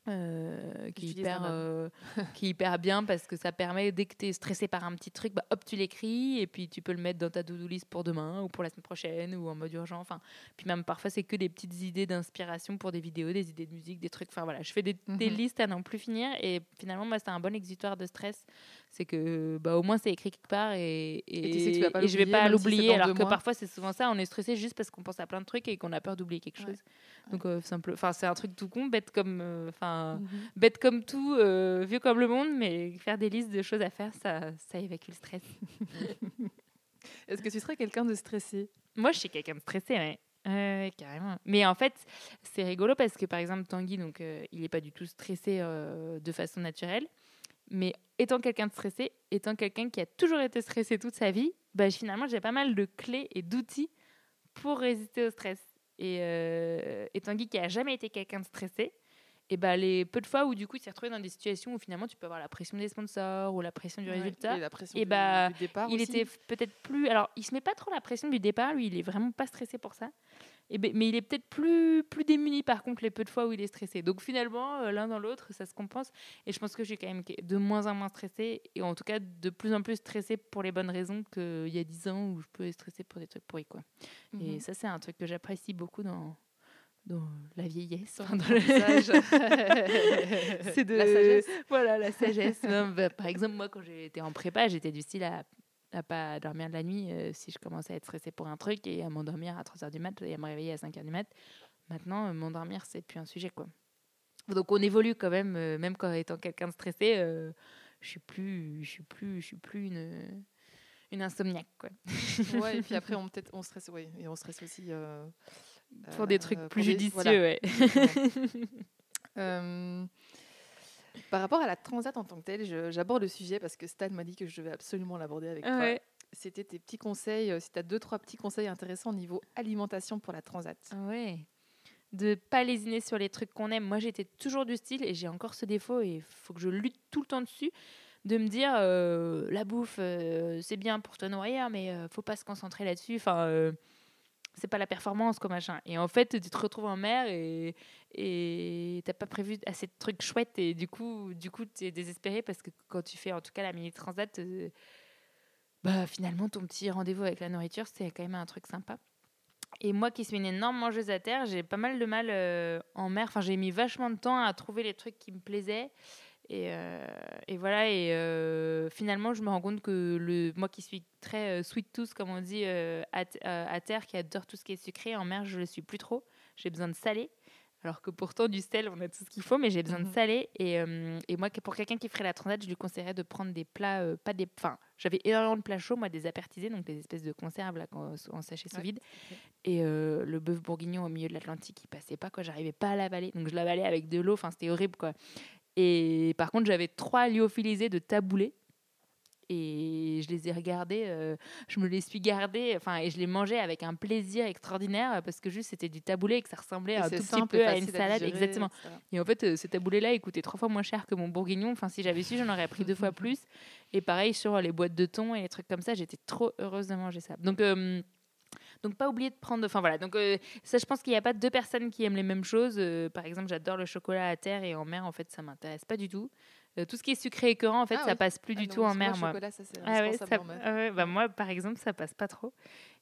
Euh, qui, est hyper, euh, qui est hyper bien parce que ça permet, dès que tu es stressé par un petit truc, bah, hop, tu l'écris et puis tu peux le mettre dans ta to-do list pour demain ou pour la semaine prochaine ou en mode urgent. Enfin, puis même parfois, c'est que des petites idées d'inspiration pour des vidéos, des idées de musique, des trucs. Enfin voilà, je fais des, des mhm. listes à n'en plus finir et finalement, moi, c'est un bon exutoire de stress. C'est que bah, au moins, c'est écrit quelque part et, et, je vais pas l'oublier. alors que parfois, c'est souvent ça, on est stressé juste parce qu'on pense à plein de trucs et qu'on a peur d'oublier quelque chose. Donc, euh, simple, enfin, c'est un truc tout con, bête comme enfin, mhm. bête comme tout, euh, vieux comme le monde, mais faire des listes de choses à faire, ça, ça évacue le stress. Est-ce que tu serais quelqu'un de stressé? Moi, je suis quelqu'un de stressé, ouais. carrément. Mais en fait, c'est rigolo parce que par exemple, Tanguy, donc, euh, il n'est pas du tout stressé euh, de façon naturelle. Mais étant quelqu'un de stressé, étant quelqu'un qui a toujours été stressé toute sa vie, bah, finalement, j'ai pas mal de clés et d'outils pour résister au stress. Et, et Tanguy, qui a jamais été quelqu'un de stressé, et bah, les peu de fois où du coup il s'est retrouvé dans des situations où finalement tu peux avoir la pression des sponsors ou la pression du résultat. et la pression et du, bah, départ il était peut-être plus alors il se met pas trop la pression du départ lui il est vraiment pas stressé pour ça. Et mais il est peut-être plus plus démuni par contre les peu de fois où il est stressé. Donc finalement euh, l'un dans l'autre ça se compense. Et je pense que je suis quand même de moins en moins stressé et en tout cas de plus en plus stressé pour les bonnes raisons qu'il y a 10 ans où je peux être stressé pour des trucs pourris quoi. Et mhm. ça c'est un truc que j'apprécie beaucoup dans dans la vieillesse, dans le... c'est de la sagesse. Voilà, la sagesse. Bah, par exemple, moi, quand j'étais en prépa, j'étais du style à, à pas dormir de la nuit euh, si je commençais à être stressée pour un truc et à m'endormir à 3h du mat et à me réveiller à 5h du mat. Maintenant, euh, m'endormir, c'est plus un sujet, quoi. Donc, on évolue quand même, euh, même quand étant quelqu'un de stressé, je suis plus, je suis plus, je suis plus une une insomniaque quoi. ouais, et puis après on peut-être on stresse ouais, et on stresse aussi pour des trucs euh, plus judicieux, ouais. Euh, par rapport à la transat en tant que telle, j'aborde le sujet parce que Stan m'a dit que je devais absolument l'aborder avec toi. C'était tes petits conseils, euh, si tu as deux, trois petits conseils intéressants au niveau alimentation pour la transat. Ouais. De pas lésiner sur les trucs qu'on aime. Moi, j'étais toujours du style, et j'ai encore ce défaut, et il faut que je lutte tout le temps dessus, de me dire la bouffe, c'est bien pour te nourrir, mais faut pas se concentrer là-dessus. Enfin c'est pas la performance comme machin. Et en fait, tu te retrouves en mer et t'as pas prévu assez de trucs chouettes et du coup, du coup, es désespéré parce que quand tu fais en tout cas la mini transat, euh, bah finalement ton petit rendez-vous avec la nourriture, c'est quand même un truc sympa. Et moi qui suis une énorme mangeuse à terre, j'ai pas mal de mal euh, en mer. Enfin, j'ai mis vachement de temps à trouver les trucs qui me plaisaient. Et, euh, et, voilà, et euh, finalement, je me rends compte que le, moi qui suis très euh, sweet tooth, comme on dit, à, à, terre, qui adore tout ce qui est sucré, en mer, je ne le suis plus trop. J'ai besoin de salé. Alors que pourtant, du sel, on a tout ce qu'il faut, mais j'ai besoin de mhm. salé. Et, et moi, pour quelqu'un qui ferait la transat, je lui conseillerais de prendre des plats, pas des. Enfin, j'avais énormément de plats chauds, moi, des apertisés, donc des espèces de conserves là, en sachet sous vide. Et le bœuf bourguignon au milieu de l'Atlantique, il passait pas, quoi. J'arrivais pas à l'avaler. Donc je l'avalais avec de l'eau, enfin, c'était horrible, quoi. Et par contre, j'avais trois lyophilisés de taboulé. Et je les ai regardés, euh, je me les suis gardés, enfin, et je les mangeais avec un plaisir extraordinaire parce que juste c'était du taboulé et que ça ressemblait un tout petit peu à une salade. exactement. Et en fait, euh, ce taboulé-là, il coûtait trois fois moins cher que mon bourguignon. Enfin, si j'avais su, j'en aurais pris deux fois plus. Et pareil sur les boîtes de thon et les trucs comme ça, j'étais trop heureuse de manger ça. Donc, euh, donc pas oublier de prendre. Enfin voilà. Donc euh, ça, je pense qu'il n'y a pas deux personnes qui aiment les mêmes choses. Euh, par exemple, j'adore le chocolat à terre et en mer, en fait, ça m'intéresse pas du tout. Euh, tout ce qui est sucré et écœurant, en fait, ah ça passe plus ah du tout en mer, moi. Chocolat, ça, ah ouais, ça, ah bah, moi, par exemple, ça passe pas trop.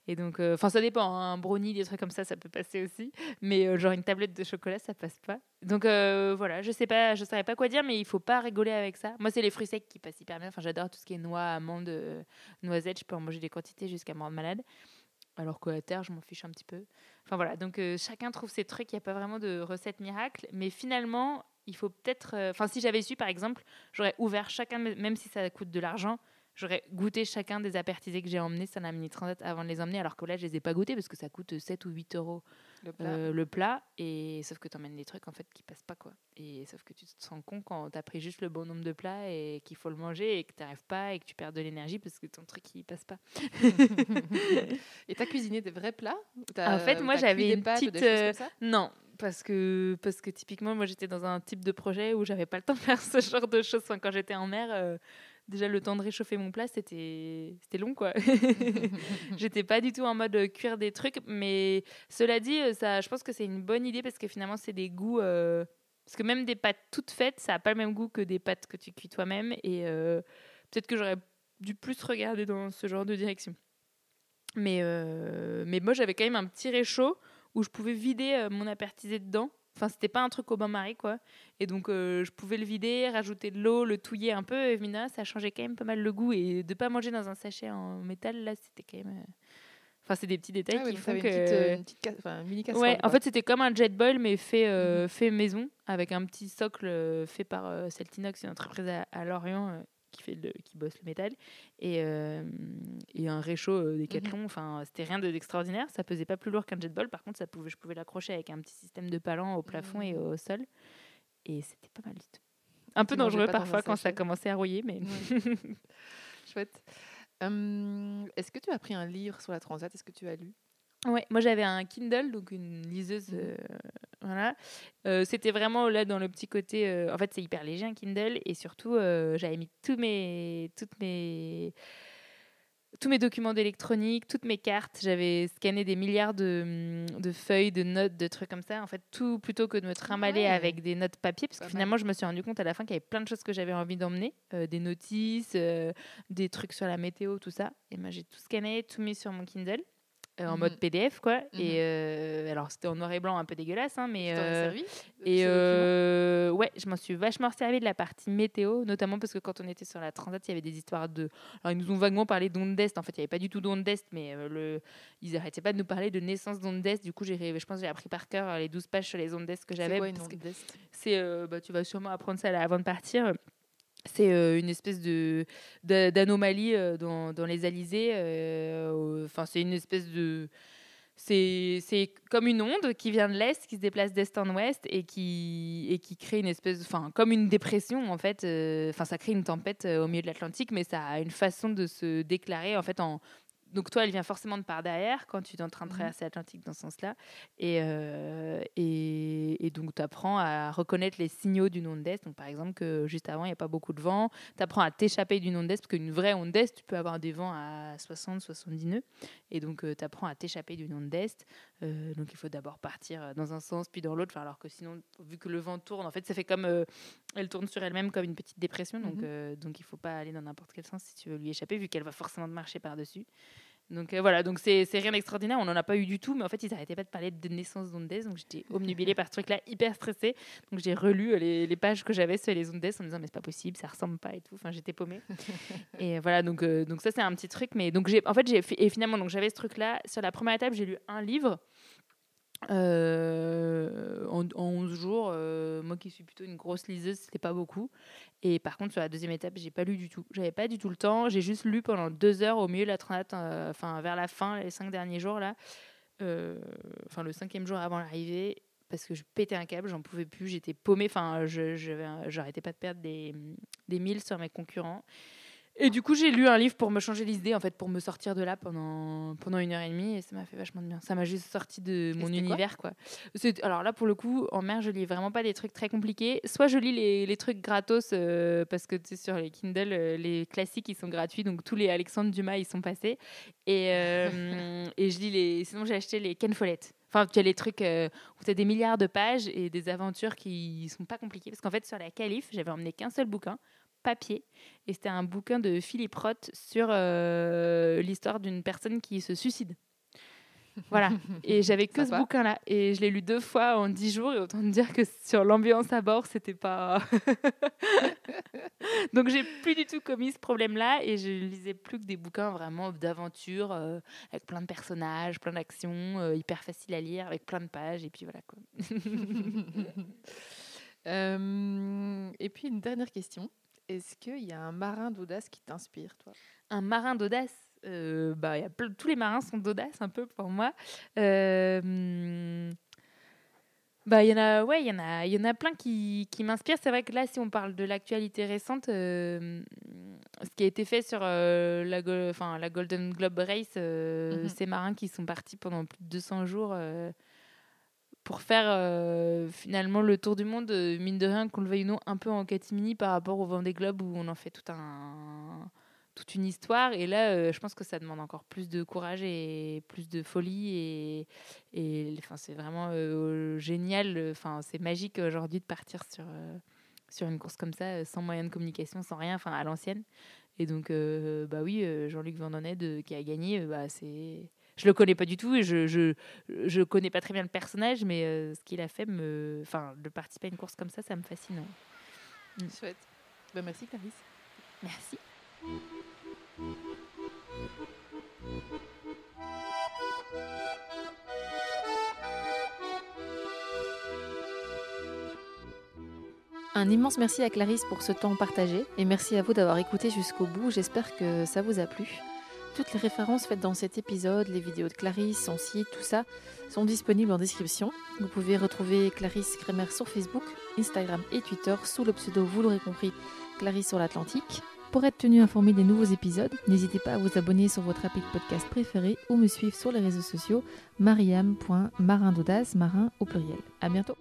Et donc, enfin, ça dépend. Hein, un brownie, des trucs comme ça, ça peut passer aussi. Mais genre une tablette de chocolat, ça passe pas. Donc voilà, je sais pas, je saurais pas quoi dire, mais il faut pas rigoler avec ça. Moi, c'est les fruits secs qui passent hyper bien. Enfin, j'adore tout ce qui est noix, amandes, noisettes. Je peux en manger des quantités jusqu'à me rendre malade alors qu'à terre, je m'en fiche un petit peu. Enfin voilà, donc euh, chacun trouve ses trucs, il n'y a pas vraiment de recette miracle, mais finalement, il faut peut-être. Euh, enfin, si j'avais su, par exemple, j'aurais ouvert chacun, même si ça coûte de l'argent, j'aurais goûté chacun des apertisés que j'ai emmenés sur la mini transat avant de les emmener, alors que là, je les ai pas goûtés parce que ça coûte 7 ou 8 euros le plat. Euh, et sauf que tu emmènes des trucs en fait qui passent pas quoi. Et sauf que tu te sens con quand tu as pris juste le bon nombre de plats et qu'il faut le manger et que tu n'arrives pas et que tu perds de l'énergie parce que ton truc il passe pas. et tu as cuisiné des vrais plats En fait, moi j'avais une petite. Euh, non, parce que, parce que typiquement, moi j'étais dans un type de projet où j'avais pas le temps de faire ce genre de choses. quand j'étais en mer, euh, déjà le temps de réchauffer mon plat, c'était long quoi. J'étais pas du tout en mode euh, cuire des trucs, mais cela dit, euh, ça, je pense que c'est une bonne idée parce que finalement, c'est des goûts Parce que même des pâtes toutes faites, ça n'a pas le même goût que des pâtes que tu cuis toi-même. Et euh, peut-être que j'aurais dû plus regarder dans ce genre de direction. Mais, euh, mais moi, j'avais quand même un petit réchaud où je pouvais vider euh, mon apertisé dedans. Enfin, c'était pas un truc au bain-marie, quoi. Et donc, je pouvais le vider, rajouter de l'eau, le touiller un peu. Et ça changeait quand même pas mal le goût. Et de pas manger dans un sachet en métal, là, c'était quand même Enfin, c'est des petits détails ah qui font que. Euh, une petite, enfin, mini casserole. Ouais, en fait, c'était comme un jet boil, mais fait, euh, mhm. fait maison, avec un petit socle euh, fait par Celtinox, une entreprise à, Lorient qui, fait le, qui bosse le métal, et, et un réchaud des mmh. Enfin, c'était rien d'extraordinaire. Ça pesait pas plus lourd qu'un jet boil. Par contre, ça pouvait, je pouvais l'accrocher avec un petit système de palan au plafond et mmh. au sol. Et c'était pas mal du tout. Un peu dangereux parfois quand ça commençait à rouiller, mais. Chouette. Est-ce que tu as pris un livre sur la transat? Est-ce que tu as lu? Ouais, moi j'avais un Kindle, donc une liseuse. Mmh. Euh, voilà. Euh, c'était vraiment là dans le petit côté. Euh, en fait, c'est hyper léger un Kindle et surtout, j'avais mis tous mes, toutes mes tous mes documents d'électronique, toutes mes cartes. J'avais scanné des milliards de, de, feuilles, de notes, de trucs comme ça. En fait, tout plutôt que de me trimballer avec des notes papier, parce que finalement, je me suis rendu compte à la fin qu'il y avait plein de choses que j'avais envie d'emmener, des notices, des trucs sur la météo, tout ça. Et moi, j'ai tout scanné, tout mis sur mon Kindle. Euh, en mode mhm. PDF quoi. Et mhm. euh, alors c'était en noir et blanc un peu dégueulasse hein, mais euh, et ouais je m'en suis vachement servi de la partie météo notamment parce que quand on était sur la transat il y avait des histoires de alors ils nous ont vaguement parlé d'ondes d'est. En fait il n'y avait pas du tout d'ondes d'est mais le ils arrêtaient pas de nous parler de naissance d'ondes d'est. Du coup j'ai je pense j'ai appris par cœur les 12 pages sur les ondes d'est que j'avais c'est bah, tu vas sûrement apprendre ça là, avant de partir c'est une espèce de d'anomalie dans, dans, les alizés. Enfin, c'est une espèce de c'est comme une onde qui vient de l'est, qui se déplace d'est en ouest et qui, et qui crée une espèce, enfin comme une dépression en fait. Enfin, ça crée une tempête au milieu de l'Atlantique, mais ça a une façon de se déclarer en fait en, donc toi, elle vient forcément de par derrière quand tu es en train de mhm. traverser l'Atlantique dans ce sens-là. Et, euh, et, donc tu apprends à reconnaître les signaux d'une onde d'est. Donc par exemple que juste avant, il n'y a pas beaucoup de vent. Tu apprends à t'échapper d'une onde d'est, parce qu'une vraie onde d'est, tu peux avoir des vents à 60, 70 nœuds. Et donc euh, tu apprends à t'échapper d'une onde d'est. Euh, donc il faut d'abord partir dans un sens, puis dans l'autre. alors que sinon, vu que le vent tourne, en fait, ça fait comme... elle tourne sur elle-même comme une petite dépression. Donc, mhm. donc il ne faut pas aller dans n'importe quel sens si tu veux lui échapper, vu qu'elle va forcément marcher par-dessus. Donc euh, voilà, donc c'est rien d'extraordinaire, on n'en a pas eu du tout, mais en fait ils n'arrêtaient pas de parler de naissance d'ondes donc j'étais omnubilée par ce truc-là, hyper stressée. Donc j'ai relu euh, les, les, pages que j'avais sur les ondes en me disant mais c'est pas possible, ça ressemble pas et tout, enfin j'étais paumée. et voilà, donc, euh, donc ça c'est un petit truc, mais donc j'ai en fait j'ai et finalement donc j'avais ce truc-là, sur la première étape j'ai lu un livre. Euh, en, 11 jours, euh, moi qui suis plutôt une grosse liseuse, c'était pas beaucoup. Et par contre, sur la deuxième étape, j'ai pas lu du tout. J'avais pas du tout le temps. J'ai juste lu pendant deux heures au milieu la euh, vers la fin, les cinq derniers jours là. Enfin, le cinquième jour avant l'arrivée, parce que je pétais un câble, j'en pouvais plus, j'étais paumée. Enfin, j'arrêtais pas de perdre des, des milles sur mes concurrents. Et du coup, j'ai lu un livre pour me changer l'idée, en fait, pour me sortir de là pendant, pendant une heure et demie, et ça m'a fait vachement de bien. Ça m'a juste sorti de mon univers, quoi. Alors là, pour le coup, en mer, je lis vraiment pas des trucs très compliqués. Soit je lis les, les trucs gratos, euh, parce que tu sais, sur les Kindle, euh, les classiques, ils sont gratuits, donc tous les Alexandre Dumas, ils sont passés. Et, euh, et je lis les. Sinon, j'ai acheté les Ken Follett. Enfin, tu as les trucs où tu as des milliards de pages et des aventures qui sont pas compliquées. Parce qu'en fait, sur la Calife, j'avais emmené qu'un seul bouquin papier. Et c'était un bouquin de Philippe Roth sur euh, l'histoire d'une personne qui se suicide. Voilà. Et j'avais que ce bouquin-là. Et je l'ai lu deux fois en dix jours. Et autant dire que sur l'ambiance à bord, c'était pas. Donc j'ai plus du tout commis ce problème-là. Et je lisais plus que des bouquins vraiment d'aventure, euh, avec plein de personnages, plein d'actions, euh, hyper facile à lire, avec plein de pages. Et puis voilà quoi. et puis une dernière question. Est-ce qu'il y a un marin d'audace qui t'inspire, toi? Un marin d'audace euh, bah, y a tous les marins sont d'audace un peu pour moi. Euh, bah, il y en a, ouais, il y en a, il y en a plein qui, qui m'inspirent. C'est vrai que là, si on parle de l'actualité récente, euh, ce qui a été fait sur la, la Golden Globe Race, mhm. ces marins qui sont partis pendant plus de 200 jours pour faire euh, finalement le tour du monde, euh, mine de rien, qu'on le veuille ou non, un peu en catimini par rapport au Vendée Globe où on en fait tout un, toute une histoire. Et là, euh, je pense que ça demande encore plus de courage et plus de folie. Et, et c'est vraiment génial. C'est magique aujourd'hui de partir sur, sur une course comme ça, sans moyen de communication, sans rien, à l'ancienne. Et donc, bah oui, Jean-Luc Vandonned qui a gagné, bah, c'est. Je le connais pas du tout et je, je, je connais pas très bien le personnage, mais ce qu'il a fait, me, enfin, de participer à une course comme ça, ça me fascine. Mm. Chouette. Ben, merci, Clarisse. Merci. Un immense merci à Clarisse pour ce temps partagé et merci à vous d'avoir écouté jusqu'au bout. J'espère que ça vous a plu. Toutes les références faites dans cet épisode, les vidéos de Clarisse, son site, tout ça, sont disponibles en description. Vous pouvez retrouver Clarisse Kremer sur Facebook, Instagram et Twitter sous le pseudo, vous l'aurez compris, Clarisse sur l'Atlantique. Pour être tenu informé des nouveaux épisodes, n'hésitez pas à vous abonner sur votre appli podcast préféré ou me suivre sur les réseaux sociaux mariam.marin marin au pluriel. À bientôt.